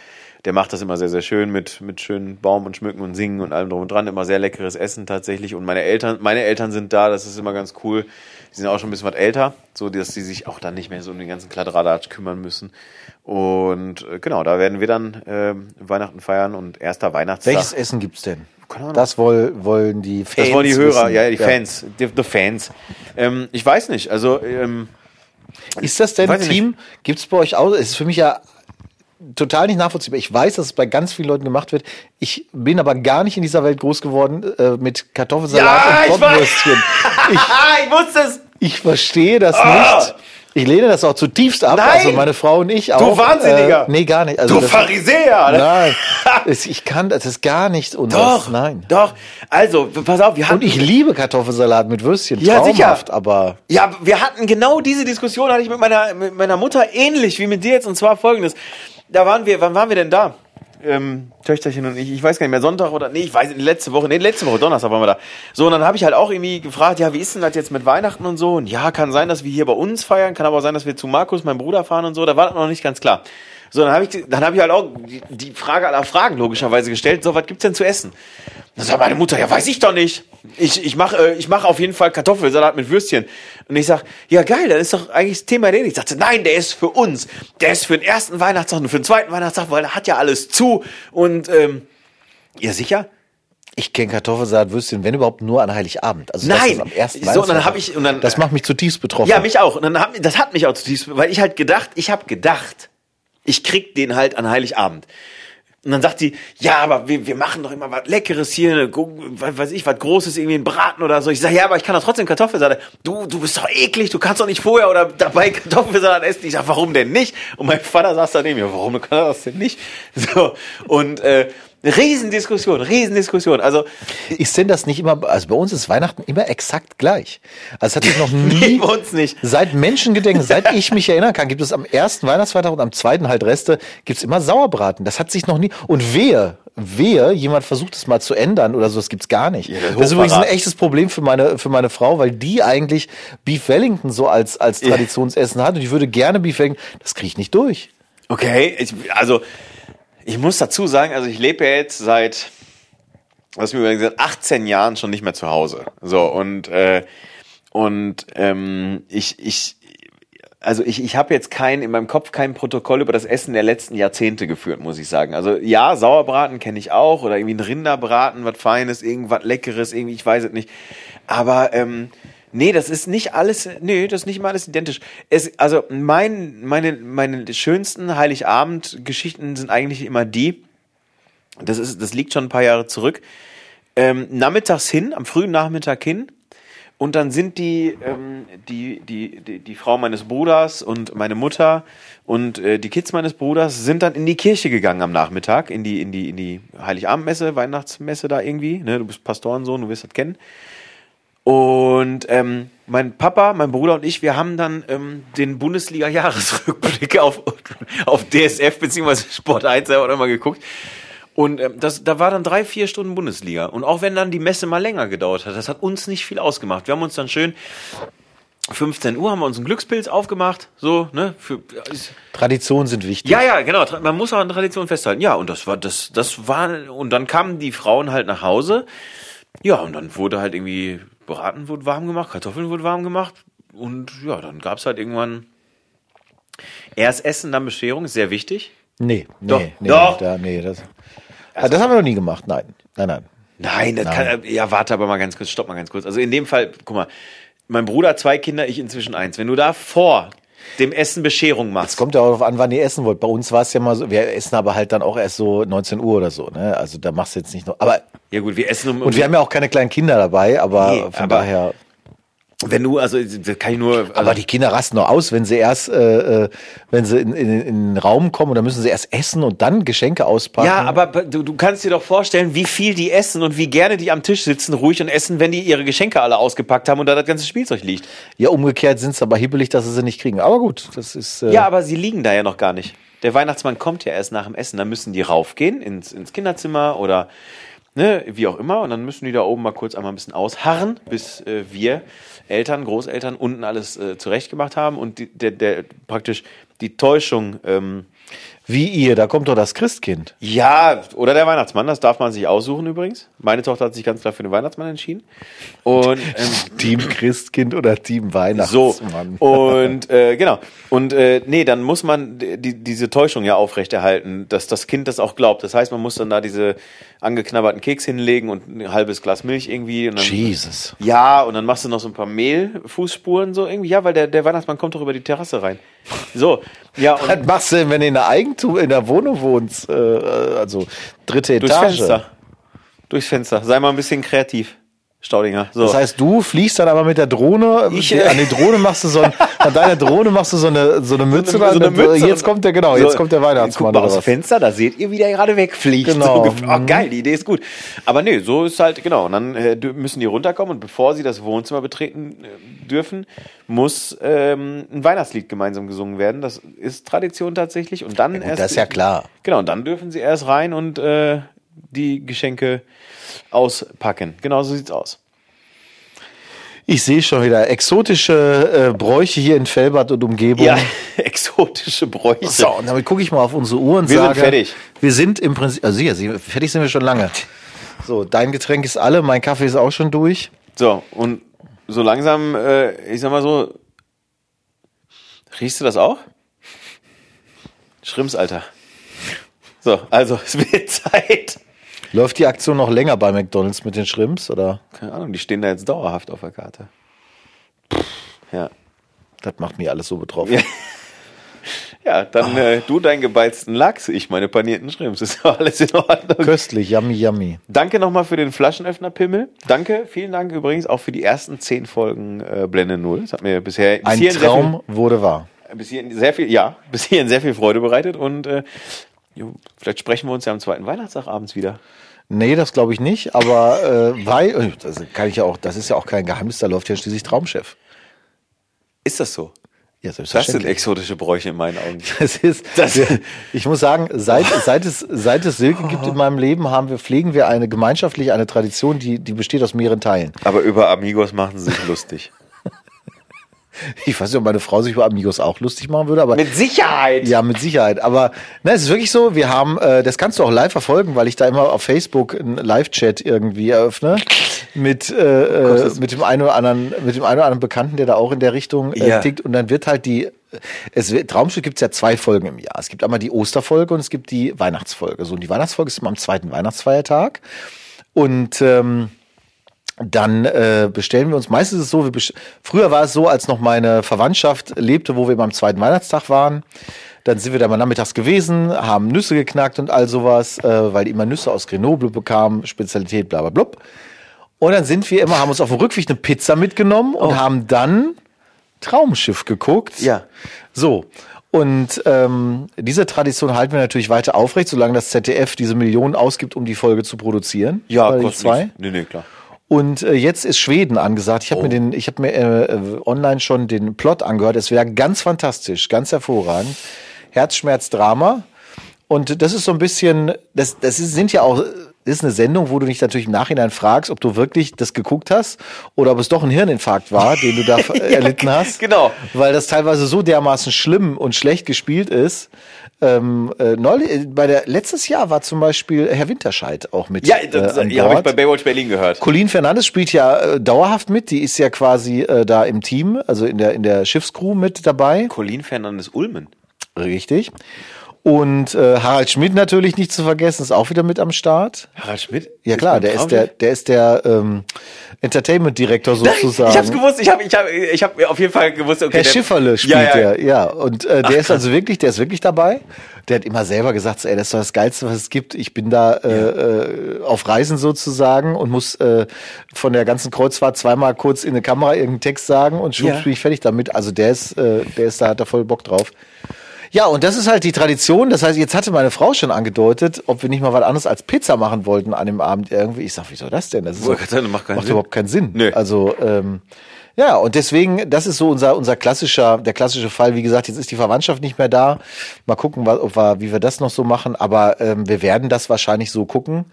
der macht das immer sehr, sehr schön mit, mit schönen Baum und Schmücken und Singen und allem drum und dran. Immer sehr leckeres Essen tatsächlich. Und meine Eltern, meine Eltern sind da, das ist immer ganz cool. Die sind auch schon ein bisschen was älter, so dass sie sich auch dann nicht mehr so um den ganzen Kladderadatsch kümmern müssen. Und äh, genau, da werden wir dann äh, Weihnachten feiern und erster Weihnachtstag. Welches Essen gibt's denn? Das woll, wollen die Fans. Das wollen die Hörer, wissen. ja, die ja. Fans, die, die Fans. Ähm, ich weiß nicht, also ähm, ist das denn Team? Gibt es bei euch auch? Es ist für mich ja total nicht nachvollziehbar. Ich weiß, dass es bei ganz vielen Leuten gemacht wird. Ich bin aber gar nicht in dieser Welt groß geworden äh, mit Kartoffelsalat ja, und Bockwürstchen. Ich, ich, wusste es. Ich verstehe das oh. nicht. Ich lehne das auch zutiefst ab. Nein. Also meine Frau und ich auch. Du Wahnsinniger. Äh, nee, gar nicht. Also du Pharisäer. Ne? Nein. ich kann, das ist gar nicht unseres. Doch, nein. Doch. Also, pass auf, wir hatten. Und ich liebe Kartoffelsalat mit Würstchen. Ja, traumhaft, sicher. aber. Ja, wir hatten genau diese Diskussion hatte ich mit meiner, mit meiner Mutter ähnlich wie mit dir jetzt und zwar folgendes da waren wir, wann waren wir denn da? Ähm, Töchterchen und ich, ich weiß gar nicht mehr, Sonntag oder, nee, ich weiß nicht, letzte Woche, nee, letzte Woche, Donnerstag waren wir da. So, und dann habe ich halt auch irgendwie gefragt, ja, wie ist denn das jetzt mit Weihnachten und so? Und ja, kann sein, dass wir hier bei uns feiern, kann aber sein, dass wir zu Markus, meinem Bruder, fahren und so, da war das noch nicht ganz klar. So, dann habe ich, dann habe ich halt auch die, Frage aller Fragen logischerweise gestellt. So, was gibt's denn zu essen? Dann sagt meine Mutter, ja, weiß ich doch nicht. Ich, ich mache äh, ich mach auf jeden Fall Kartoffelsalat mit Würstchen. Und ich sag, ja geil, dann ist doch eigentlich das Thema erledigt. Ich sagte, nein, der ist für uns. Der ist für den ersten Weihnachtstag und für den zweiten Weihnachtstag, weil er hat ja alles zu. Und ähm, ja, sicher? Ich kenne Kartoffelsalat, Würstchen, wenn überhaupt nur an Heiligabend. Also Nein, am ersten so, und dann habe ich und dann das macht mich zutiefst betroffen. Ja, mich auch. Und dann hab, das hat mich auch zutiefst, weil ich halt gedacht, ich habe gedacht, ich krieg den halt an Heiligabend. Und dann sagt sie, ja, aber wir, wir machen doch immer was Leckeres hier, was weiß ich, was Großes, irgendwie ein Braten oder so. Ich sage, ja, aber ich kann doch trotzdem Kartoffelsalat. Du, du bist doch eklig, du kannst doch nicht vorher oder dabei Kartoffelsalat essen. Ich sage, warum denn nicht? Und mein Vater saß daneben mir, warum kann er das denn nicht? So, und äh, Riesendiskussion, Riesendiskussion. Also ist denn das nicht immer? Also bei uns ist Weihnachten immer exakt gleich. Also es hat sich noch nie bei uns nicht. Seit Menschengedenken, seit ich mich erinnern kann, gibt es am ersten Weihnachtsfeiertag und am zweiten halt Reste gibt's immer Sauerbraten. Das hat sich noch nie. Und wehe, wehe, jemand versucht es mal zu ändern oder so. Das gibt's gar nicht. Ja, das, das ist übrigens ein echtes Problem für meine für meine Frau, weil die eigentlich Beef Wellington so als als Traditionsessen hat und ich würde gerne Beef Wellington. Das kriege ich nicht durch. Okay, ich, also ich muss dazu sagen, also ich lebe ja jetzt seit, was mir gesagt, 18 Jahren schon nicht mehr zu Hause. So und äh, und ähm, ich ich also ich, ich habe jetzt kein in meinem Kopf kein Protokoll über das Essen der letzten Jahrzehnte geführt, muss ich sagen. Also ja, Sauerbraten kenne ich auch oder irgendwie ein Rinderbraten, was Feines, irgendwas Leckeres, irgendwie, ich weiß es nicht. Aber ähm, Nee, das ist nicht alles, nee, das ist nicht mal alles identisch. Es, also mein, meine, meine schönsten Heiligabend-Geschichten sind eigentlich immer die, das ist, das liegt schon ein paar Jahre zurück, ähm, nachmittags hin, am frühen Nachmittag hin, und dann sind die, ähm, die, die, die, die Frau meines Bruders und meine Mutter und äh, die Kids meines Bruders sind dann in die Kirche gegangen am Nachmittag, in die, in die, in die Heiligabendmesse, Weihnachtsmesse da irgendwie. Ne? Du bist Pastorensohn, du wirst das kennen. Und ähm, mein Papa, mein Bruder und ich, wir haben dann ähm, den Bundesliga-Jahresrückblick auf, auf DSF bzw. Sport 1 oder immer geguckt. Und ähm, das, da war dann drei, vier Stunden Bundesliga. Und auch wenn dann die Messe mal länger gedauert hat, das hat uns nicht viel ausgemacht. Wir haben uns dann schön 15 Uhr haben wir uns einen Glückspilz aufgemacht, so, ne? Für, Traditionen sind wichtig. Ja, ja, genau. Man muss auch an Traditionen festhalten. Ja, und das war, das, das war, und dann kamen die Frauen halt nach Hause. Ja, und dann wurde halt irgendwie Braten wurde warm gemacht, Kartoffeln wurde warm gemacht und ja, dann gab es halt irgendwann erst Essen, dann Bescherung, ist sehr wichtig. Nee, nee, Doch. nee, Doch. Da, nee das, also, das haben wir noch nie gemacht, nein, nein, nein. Nein, das nein. kann, ja, warte aber mal ganz kurz, stopp mal ganz kurz. Also in dem Fall, guck mal, mein Bruder hat zwei Kinder, ich inzwischen eins. Wenn du da vor dem Essen Bescherung machst. Es kommt ja auch darauf an, wann ihr essen wollt. Bei uns war es ja mal so, wir essen aber halt dann auch erst so 19 Uhr oder so, ne? Also da machst du jetzt nicht noch. Aber ja gut, wir essen um, und wir haben ja auch keine kleinen Kinder dabei, aber nee, von aber, daher. Wenn du, also kann ich nur. Also Aber die Kinder rasten noch aus, wenn sie erst, äh, äh, wenn sie in, in, in den Raum kommen und dann müssen sie erst essen und dann Geschenke auspacken. ja, aber du, du kannst dir doch vorstellen, wie viel die essen und wie gerne die am Tisch sitzen, ruhig und essen, wenn die ihre Geschenke alle ausgepackt haben und da das ganze Spielzeug liegt. Ja, umgekehrt sind es aber hibbelig, dass sie sie nicht kriegen. Aber gut, das ist. Äh, Ja, aber sie liegen da ja noch gar nicht. Der Weihnachtsmann kommt ja erst nach dem Essen. Dann müssen die raufgehen ins, ins Kinderzimmer oder ne, wie auch immer. Und dann müssen die da oben mal kurz einmal ein bisschen ausharren, bis äh, wir Eltern, Großeltern unten alles äh, zurechtgemacht haben und die, der, der praktisch die Täuschung. Ähm, Wie ihr, da kommt doch das Christkind. ja, oder der Weihnachtsmann, das darf man sich aussuchen übrigens. Meine Tochter hat sich ganz klar für den Weihnachtsmann entschieden. Und ähm, Team Christkind oder Team So, Weihnachtsmann. und äh, genau. Und äh, nee, dann muss man die, diese Täuschung ja aufrechterhalten, dass das Kind das auch glaubt. Das heißt, man muss dann da diese angeknabberten Keks hinlegen und ein halbes Glas Milch irgendwie. Und dann, Jesus. Ja, und dann machst du noch so ein paar Mehlfußspuren so irgendwie. Ja, weil der, der Weihnachtsmann kommt doch über die Terrasse rein. So, ja, und Was machst du denn, wenn du in der Eigentum, in der Wohnung wohnst? Äh, also dritte durchs Etage. Fenster. Durchs Fenster. Sei mal ein bisschen kreativ, Staudinger. So. Das heißt, du fliegst dann aber mit der Drohne, Ich, äh, an die Drohne machst du so ein, an deiner Drohne machst du so eine, so eine Mütze. so eine dann- Mütze jetzt kommt der, genau, So, jetzt kommt der Weihnachtsmann Guck mal aus. Fenster, da seht ihr, wie der gerade wegfliegt. Genau. So, oh, geil, die Idee ist gut. Aber nee, so ist halt, genau. Und dann äh, müssen die runterkommen und bevor sie das Wohnzimmer betreten äh, dürfen, muss ähm, ein Weihnachtslied gemeinsam gesungen werden. Das ist Tradition tatsächlich. Und dann erst. das ist ja klar. Genau, und dann dürfen sie erst rein und äh, die Geschenke auspacken. Genau so sieht's aus. Ich sehe schon wieder exotische äh, Bräuche hier in Fellbad und Umgebung. Ja, exotische Bräuche. So, und damit gucke ich mal auf unsere Uhr und Wir sind sage, fertig. Wir sind im Prinzip, also sicher, fertig sind wir schon lange. So, dein Getränk ist alle, mein Kaffee ist auch schon durch. So, und so langsam, äh, ich sag mal so, riechst du das auch? Schrimps, Alter. So, also, es wird Zeit. Läuft die Aktion noch länger bei McDonalds mit den Shrimps oder? Keine Ahnung, die stehen da jetzt dauerhaft auf der Karte. Ja. Das macht mich alles so betroffen. Ja. Ja, dann äh, du deinen gebeizten Lachs, ich meine panierten Schrimps. Ist ja alles in Ordnung. Köstlich, yummy, yummy. Danke nochmal für den Flaschenöffner-Pimmel. Danke, vielen Dank übrigens auch für die ersten zehn Folgen äh, Blende Null. Das hat mir bisher bis Ein Traum wurde wahr. bis hierhin sehr viel, ja, bis hierhin sehr viel Freude bereitet und äh, vielleicht sprechen wir uns ja am zweiten Weihnachtstag abends wieder. Nee, das glaube ich nicht, aber äh, weil, äh, das kann ich ja auch, das ist ja auch kein Geheimnis, da läuft ja schließlich Traumchef. Ist das so? Ja, Das sind exotische Bräuche in meinen Augen. Das ist, Das- ich muss sagen, seit, seit, es, seit es Silke gibt in meinem Leben, haben wir, pflegen wir eine gemeinschaftliche, eine Tradition, die, die besteht aus mehreren Teilen. Aber über Amigos machen sie sich lustig. Ich weiß nicht, ob meine Frau sich über Amigos auch lustig machen würde, aber Mit Sicherheit! ja, mit Sicherheit. Aber ne, es ist wirklich so, wir haben, äh, das kannst du auch live verfolgen, weil ich da immer auf Facebook einen Live-Chat irgendwie eröffne mit, äh, äh, mit dem einen oder anderen, mit dem einen oder anderen Bekannten, der da auch in der Richtung äh, Ja. tickt. Und dann wird halt die, es wird, Traumschiff gibt's ja zwei Folgen im Jahr. Es gibt einmal die Osterfolge und es gibt die Weihnachtsfolge. So, und die Weihnachtsfolge ist immer am zweiten Weihnachtsfeiertag. Und ähm, dann äh, bestellen wir uns. Meistens ist es so, wir früher war es so, als noch meine Verwandtschaft lebte, wo wir beim zweiten Weihnachtstag waren. Dann sind wir da mal nachmittags gewesen, haben Nüsse geknackt und all sowas, äh, weil die immer Nüsse aus Grenoble bekamen, Spezialität, bla bla blub. Und dann sind wir immer, haben uns auf dem Rückweg eine Pizza mitgenommen und haben dann Traumschiff geguckt. Ja. So. Und ähm, diese Tradition halten wir natürlich weiter aufrecht, solange das ZDF diese Millionen ausgibt, um die Folge zu produzieren. Ja, kostet zwei. Nee, nee, klar. Und äh, jetzt ist Schweden angesagt. Ich habe Oh. mir den, ich habe mir äh, online schon den Plot angehört. Es wäre ganz fantastisch, ganz hervorragend. Herzschmerz-Drama. Und das ist so ein bisschen, das, das ist, sind ja auch, das ist eine Sendung, wo du dich natürlich im Nachhinein fragst, ob du wirklich das geguckt hast oder ob es doch ein Hirninfarkt war, den du da äh, erlitten hast. genau. Weil das teilweise so dermaßen schlimm und schlecht gespielt ist. Ähm, äh, neulich, äh, bei der, letztes Jahr war zum Beispiel Herr Winterscheid auch mit. Ja, das, äh, ja habe ich bei Baywatch Berlin gehört. Colleen Fernandes spielt ja äh, dauerhaft mit. Die ist ja quasi äh, da im Team, also in der, in der Schiffscrew mit dabei. Colin Fernandes Ulmen. Richtig. Und äh, Harald Schmidt natürlich nicht zu vergessen, ist auch wieder mit am Start. Harald Schmidt? Ja klar, der ist der, der ist der ähm, Entertainment-Direktor sozusagen. Ich hab's gewusst, ich habe ich hab, ich hab auf jeden Fall gewusst, okay. Herr der- Schifferle spielt ja, ja. der, ja. Und äh, der ist also wirklich, der ist wirklich dabei. Der hat immer selber gesagt, ey, das ist doch das Geilste, was es gibt. Ich bin da äh, äh, auf Reisen sozusagen und muss äh, von der ganzen Kreuzfahrt zweimal kurz in eine Kamera irgendeinen Text sagen und schwupps Ja. bin ich fertig damit. Also der ist, äh, der ist da, hat da voll Bock drauf. Ja, und das ist halt die Tradition. Das heißt, jetzt hatte meine Frau schon angedeutet, ob wir nicht mal was anderes als Pizza machen wollten an dem Abend irgendwie. Ich sag, wieso das denn? Das ist sagen, macht Sinn. überhaupt keinen Sinn. Nö. Also ähm, ja, und deswegen, das ist so unser unser klassischer, der klassische Fall. Wie gesagt, jetzt ist die Verwandtschaft nicht mehr da. Mal gucken, was, ob wir, wie wir das noch so machen. Aber ähm, wir werden das wahrscheinlich so gucken,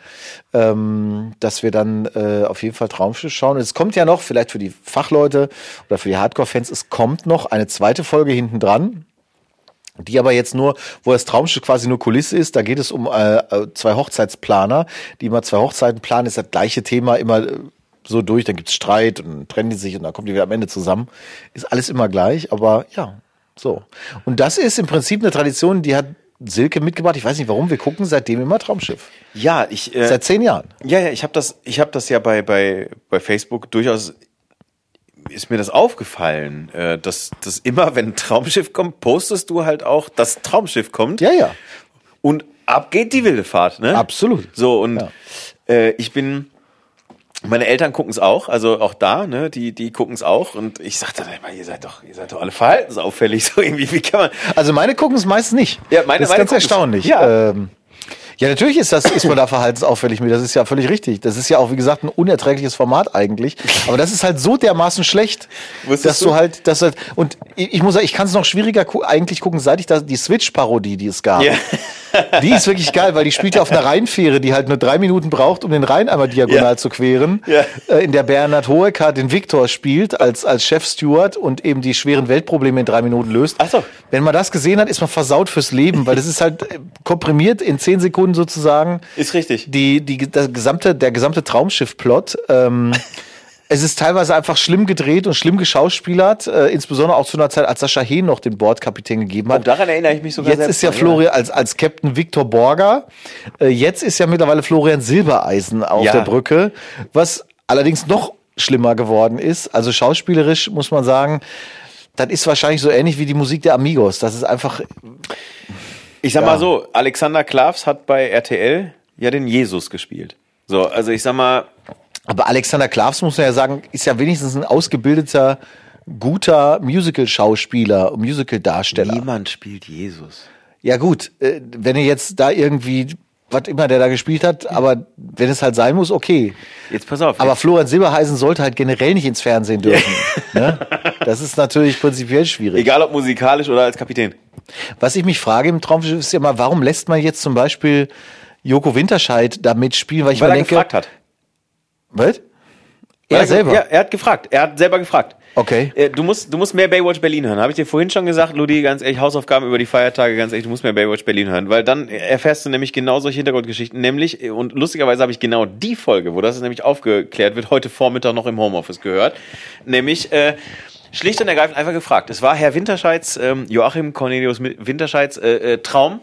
ähm, dass wir dann äh, auf jeden Fall Traumschiff schauen. Und es kommt ja noch, vielleicht für die Fachleute oder für die Hardcore-Fans, es kommt noch eine zweite Folge hinten dran. Die aber jetzt nur, wo das Traumschiff quasi nur Kulisse ist, da geht es um äh, äh, zwei Hochzeitsplaner, die immer zwei Hochzeiten planen, ist das gleiche Thema immer äh, so durch, dann gibt's Streit und trennen die sich und dann kommen die wieder am Ende zusammen. Ist alles immer gleich, aber ja, so. Und das ist im Prinzip eine Tradition, die hat Silke mitgebracht. Ich weiß nicht warum, wir gucken seitdem immer Traumschiff. Ja, ich. Äh, Seit zehn Jahren. Ja, ja, ich habe das, ich habe das ja bei bei bei Facebook durchaus ist mir das aufgefallen, äh, dass dass immer wenn ein Traumschiff kommt, postest du halt auch, dass Traumschiff kommt Ja, ja. und ab geht die wilde Fahrt, ne? Absolut. So und Ja. äh, ich bin meine Eltern gucken es auch, also auch da, ne, die die gucken es auch und ich sagte dann immer, ihr seid doch, ihr seid doch alle verhaltensauffällig, so irgendwie, wie kann man? Also meine gucken es meist nicht. Ja, meine- das ist meine ganz erstaunlich. Ja. Ähm, ja, natürlich ist das, ist man da verhaltensauffällig mit. Das ist ja völlig richtig. Das ist ja auch, wie gesagt, ein unerträgliches Format eigentlich. Aber das ist halt so dermaßen schlecht, Wusstest dass du du? halt, dass halt, und ich, ich muss sagen, ich kann es noch schwieriger gu eigentlich gucken, seit ich da die Switch-Parodie, die es gab. Ja. Die ist wirklich geil, weil die spielt ja auf einer Rheinfähre, die halt nur drei Minuten braucht, um den Rhein einmal diagonal Ja. zu queren. Ja. Äh, In der Bernhard Hoeker den Viktor spielt als, als Chef-Steward und eben die schweren Weltprobleme in drei Minuten löst. Ach so. Wenn man das gesehen hat, ist man versaut fürs Leben, weil das ist halt äh, komprimiert in zehn Sekunden sozusagen. Ist richtig. Die, die, der gesamte, der gesamte Traumschiff-Plot. Ähm, es ist teilweise einfach schlimm gedreht und schlimm geschauspielert, äh, insbesondere auch zu einer Zeit, als Sascha Hehn noch den Bordkapitän gegeben hat. Und daran erinnere ich mich sogar Jetzt selbst ist ja Florian als, als Captain Victor Borger. Äh, jetzt ist ja mittlerweile Florian Silbereisen auf Ja. der Brücke, was allerdings noch schlimmer geworden ist. Also schauspielerisch muss man sagen, das ist wahrscheinlich so ähnlich wie die Musik der Amigos. Das ist einfach, Ich sag Ja. mal so, Alexander Klavs hat bei RTL ja den Jesus gespielt. So, also ich sag mal, aber Alexander Klavs muss man ja sagen, ist ja wenigstens ein ausgebildeter, guter Musical-Schauspieler, Musical-Darsteller. niemand spielt Jesus. Ja gut, äh, wenn er jetzt da irgendwie, was immer der da gespielt hat, aber wenn es halt sein muss, okay. Jetzt pass auf. Aber jetzt, Florian Silberheisen sollte halt generell nicht ins Fernsehen dürfen. ne? Das ist natürlich prinzipiell schwierig. egal ob musikalisch oder als Kapitän. Was ich mich frage im Traumschiff ist ja mal, warum lässt man jetzt zum Beispiel Joko Winterscheid da mitspielen? Weil ich Weil mir er denke, gefragt hat. Was? Weil Er selber? Ja, er hat gefragt. Er hat selber gefragt. Okay. Äh, Du musst, du musst mehr Baywatch Berlin hören. Habe ich dir vorhin schon gesagt, Ludi, ganz ehrlich, Hausaufgaben über die Feiertage, ganz ehrlich, du musst mehr Baywatch Berlin hören, weil dann erfährst du nämlich genau solche Hintergrundgeschichten. Nämlich, und lustigerweise habe ich genau die Folge, wo das nämlich aufgeklärt wird, heute Vormittag noch im Homeoffice gehört. Nämlich, äh, schlicht und ergreifend einfach gefragt. Es war Herr Winterscheids, ähm, Joachim Cornelius Winterscheids äh, äh, Traum,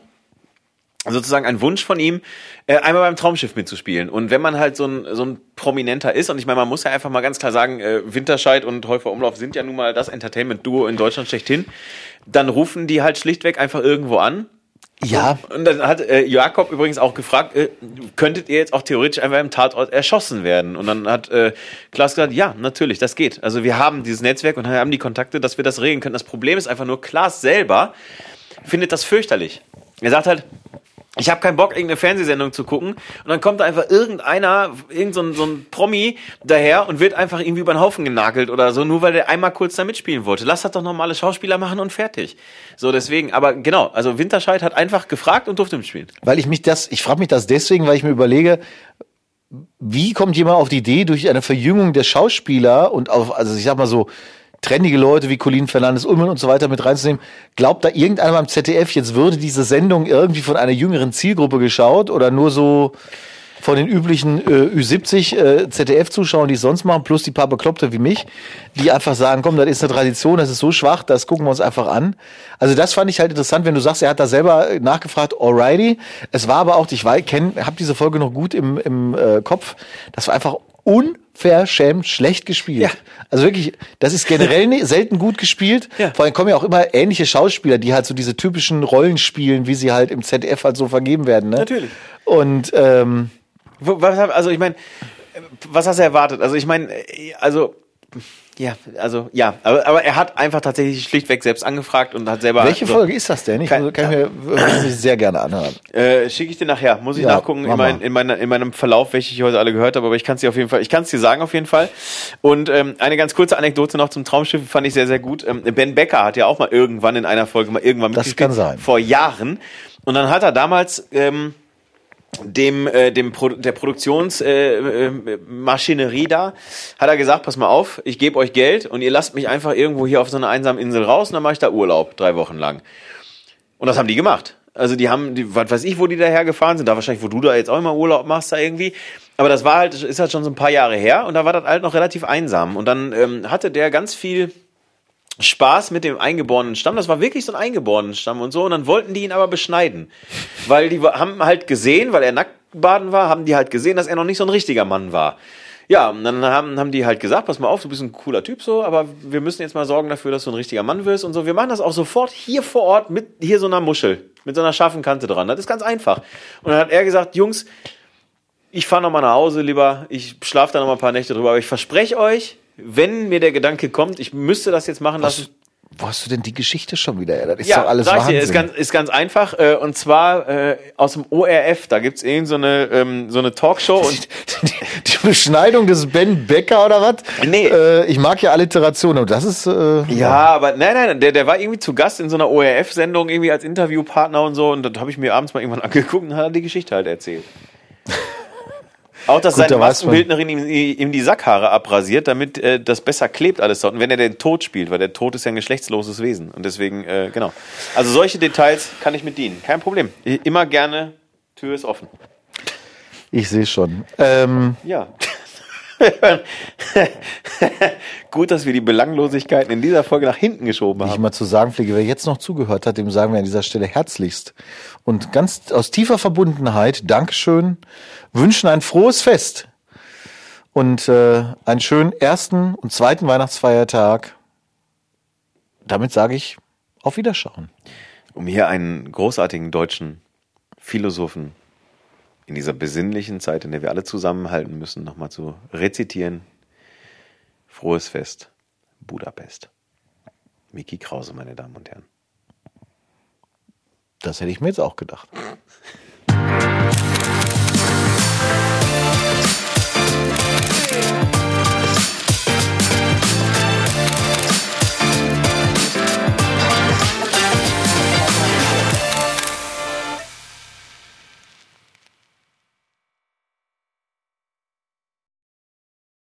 sozusagen ein Wunsch von ihm, äh, einmal beim Traumschiff mitzuspielen. Und wenn man halt so ein, so ein Prominenter ist, und ich meine, man muss ja einfach mal ganz klar sagen, äh, Winterscheid und Häufer Umlauf sind ja nun mal das Entertainment-Duo in Deutschland schlechthin, dann rufen die halt schlichtweg einfach irgendwo an. Ja, Und dann hat äh, Jakob übrigens auch gefragt, äh, könntet ihr jetzt auch theoretisch einfach im Tatort erschossen werden? Und dann hat äh, Klaas gesagt, ja, natürlich, das geht. Also wir haben dieses Netzwerk und haben die Kontakte, dass wir das regeln können. Das Problem ist einfach nur, Klaas selber findet das fürchterlich. Er sagt halt, ich habe keinen Bock, irgendeine Fernsehsendung zu gucken. Und dann kommt da einfach irgendeiner, irgend so ein, so ein Promi daher und wird einfach irgendwie über den Haufen genagelt oder so, nur weil der einmal kurz da mitspielen wollte. Lass das doch normale Schauspieler machen und fertig. So, deswegen, aber genau, also Winterscheid hat einfach gefragt und durfte mitspielen. weil ich mich das, ich frage mich das deswegen, weil ich mir überlege, wie kommt jemand auf die Idee, durch eine Verjüngung der Schauspieler und auf, also ich sag mal so, trendige Leute wie Colin Fernandes, Ullmann und so weiter mit reinzunehmen. Glaubt da irgendeiner beim ZDF, jetzt würde diese Sendung irgendwie von einer jüngeren Zielgruppe geschaut oder nur so, von den üblichen äh, Ü70 äh, ZDF-Zuschauern, die es sonst machen, plus die paar Bekloppte wie mich, die einfach sagen, komm, das ist eine Tradition, das ist so schwach, das gucken wir uns einfach an. Also das fand ich halt interessant, wenn du sagst, er hat da selber nachgefragt, alrighty. Es war aber auch, ich kenne, habe diese Folge noch gut im, im äh, Kopf, das war einfach unverschämt schlecht gespielt. Ja. Also wirklich, das ist generell ne, selten gut gespielt. Ja. Vor allem kommen ja auch immer ähnliche Schauspieler, die halt so diese typischen Rollen spielen, wie sie halt im ZDF halt so vergeben werden. Ne? Natürlich. Und ähm, also ich meine, was hast du erwartet? Also ich meine, also ja, also ja, aber, aber er hat einfach tatsächlich schlichtweg selbst angefragt und hat selber. Welche so, Folge ist das denn? Ich kann, kann ja. mir sehr gerne anhören. Äh, Schicke ich dir nachher. Muss ich ja, nachgucken in, mein, in, meiner, in meinem Verlauf, welche ich heute alle gehört habe, aber ich kann es dir auf jeden Fall, ich kann es dir sagen auf jeden Fall. Und ähm, eine ganz kurze Anekdote noch zum Traumschiff fand ich sehr, sehr gut. Ähm, ben Becker hat ja auch mal irgendwann in einer Folge mal irgendwann mitgespielt. Das kann sein. Vor Jahren. Und dann hat er damals ähm, dem, äh, dem Pro der Produktionsmaschinerie äh, äh, da, hat er gesagt, pass mal auf, ich gebe euch Geld und ihr lasst mich einfach irgendwo hier auf so einer einsamen Insel raus und dann mache ich da Urlaub, drei Wochen lang. Und das haben die gemacht. Also die haben, die, was weiß ich, wo die daher gefahren sind, da wahrscheinlich, wo du da jetzt auch immer Urlaub machst, da irgendwie. Aber das war halt, ist halt schon so ein paar Jahre her und da war das halt noch relativ einsam. Und dann ähm, hatte der ganz viel Spaß mit dem eingeborenen Stamm. Das war wirklich so ein eingeborenen Stamm und so. Und dann wollten die ihn aber beschneiden. Weil die haben halt gesehen, weil er nackt baden war, haben die halt gesehen, dass er noch nicht so ein richtiger Mann war. Ja, und dann haben, haben die halt gesagt, pass mal auf, du bist ein cooler Typ so, aber wir müssen jetzt mal sorgen dafür, dass du ein richtiger Mann wirst und so. Wir machen das auch sofort hier vor Ort mit hier so einer Muschel, mit so einer scharfen Kante dran. Das ist ganz einfach. Und dann hat er gesagt, Jungs, ich fahre noch mal nach Hause lieber, ich schlafe da noch mal ein paar Nächte drüber, aber ich verspreche euch, wenn mir der Gedanke kommt, ich müsste das jetzt machen lassen. Wo hast du denn die Geschichte schon wieder? Das ist ja, doch alles sag Wahnsinn. Ich dir, ist ganz, ist ganz einfach. Äh, und zwar äh, aus dem ORF. Da gibt's irgend so eine, ähm, so eine Talkshow. Und die, die Beschneidung des Ben Becker oder was? Nee. Äh, ich mag ja Alliteration. Und das ist... Äh, ja, ja, aber nein, nein, der, der war irgendwie zu Gast in so einer ORF-Sendung irgendwie als Interviewpartner und so. Und das habe ich mir abends mal irgendwann angeguckt und hat er die Geschichte halt erzählt. Auch, dass Gut, seine Maskenbildnerin ihm, ihm, die Sackhaare abrasiert, damit äh, das besser klebt alles dort. Und wenn er den Tod spielt, weil der Tod ist ja ein geschlechtsloses Wesen. Und deswegen, äh, genau. Also solche Details kann ich mit dienen. Kein Problem. Immer gerne, Tür ist offen. Ich sehe schon. Ähm, ja. Gut, dass wir die Belanglosigkeiten in dieser Folge nach hinten geschoben haben. Ich mal zu sagen pflege, wer jetzt noch zugehört hat, dem sagen wir an dieser Stelle herzlichst und ganz aus tiefer Verbundenheit Dankeschön, wünschen ein frohes Fest und äh, einen schönen ersten und zweiten Weihnachtsfeiertag. Damit sage ich auf Wiederschauen. Um hier einen großartigen deutschen Philosophen in dieser besinnlichen Zeit, in der wir alle zusammenhalten müssen, nochmal zu rezitieren. Frohes Fest, Budapest. Miki Krause, meine Damen und Herren. Das hätte ich mir jetzt auch gedacht.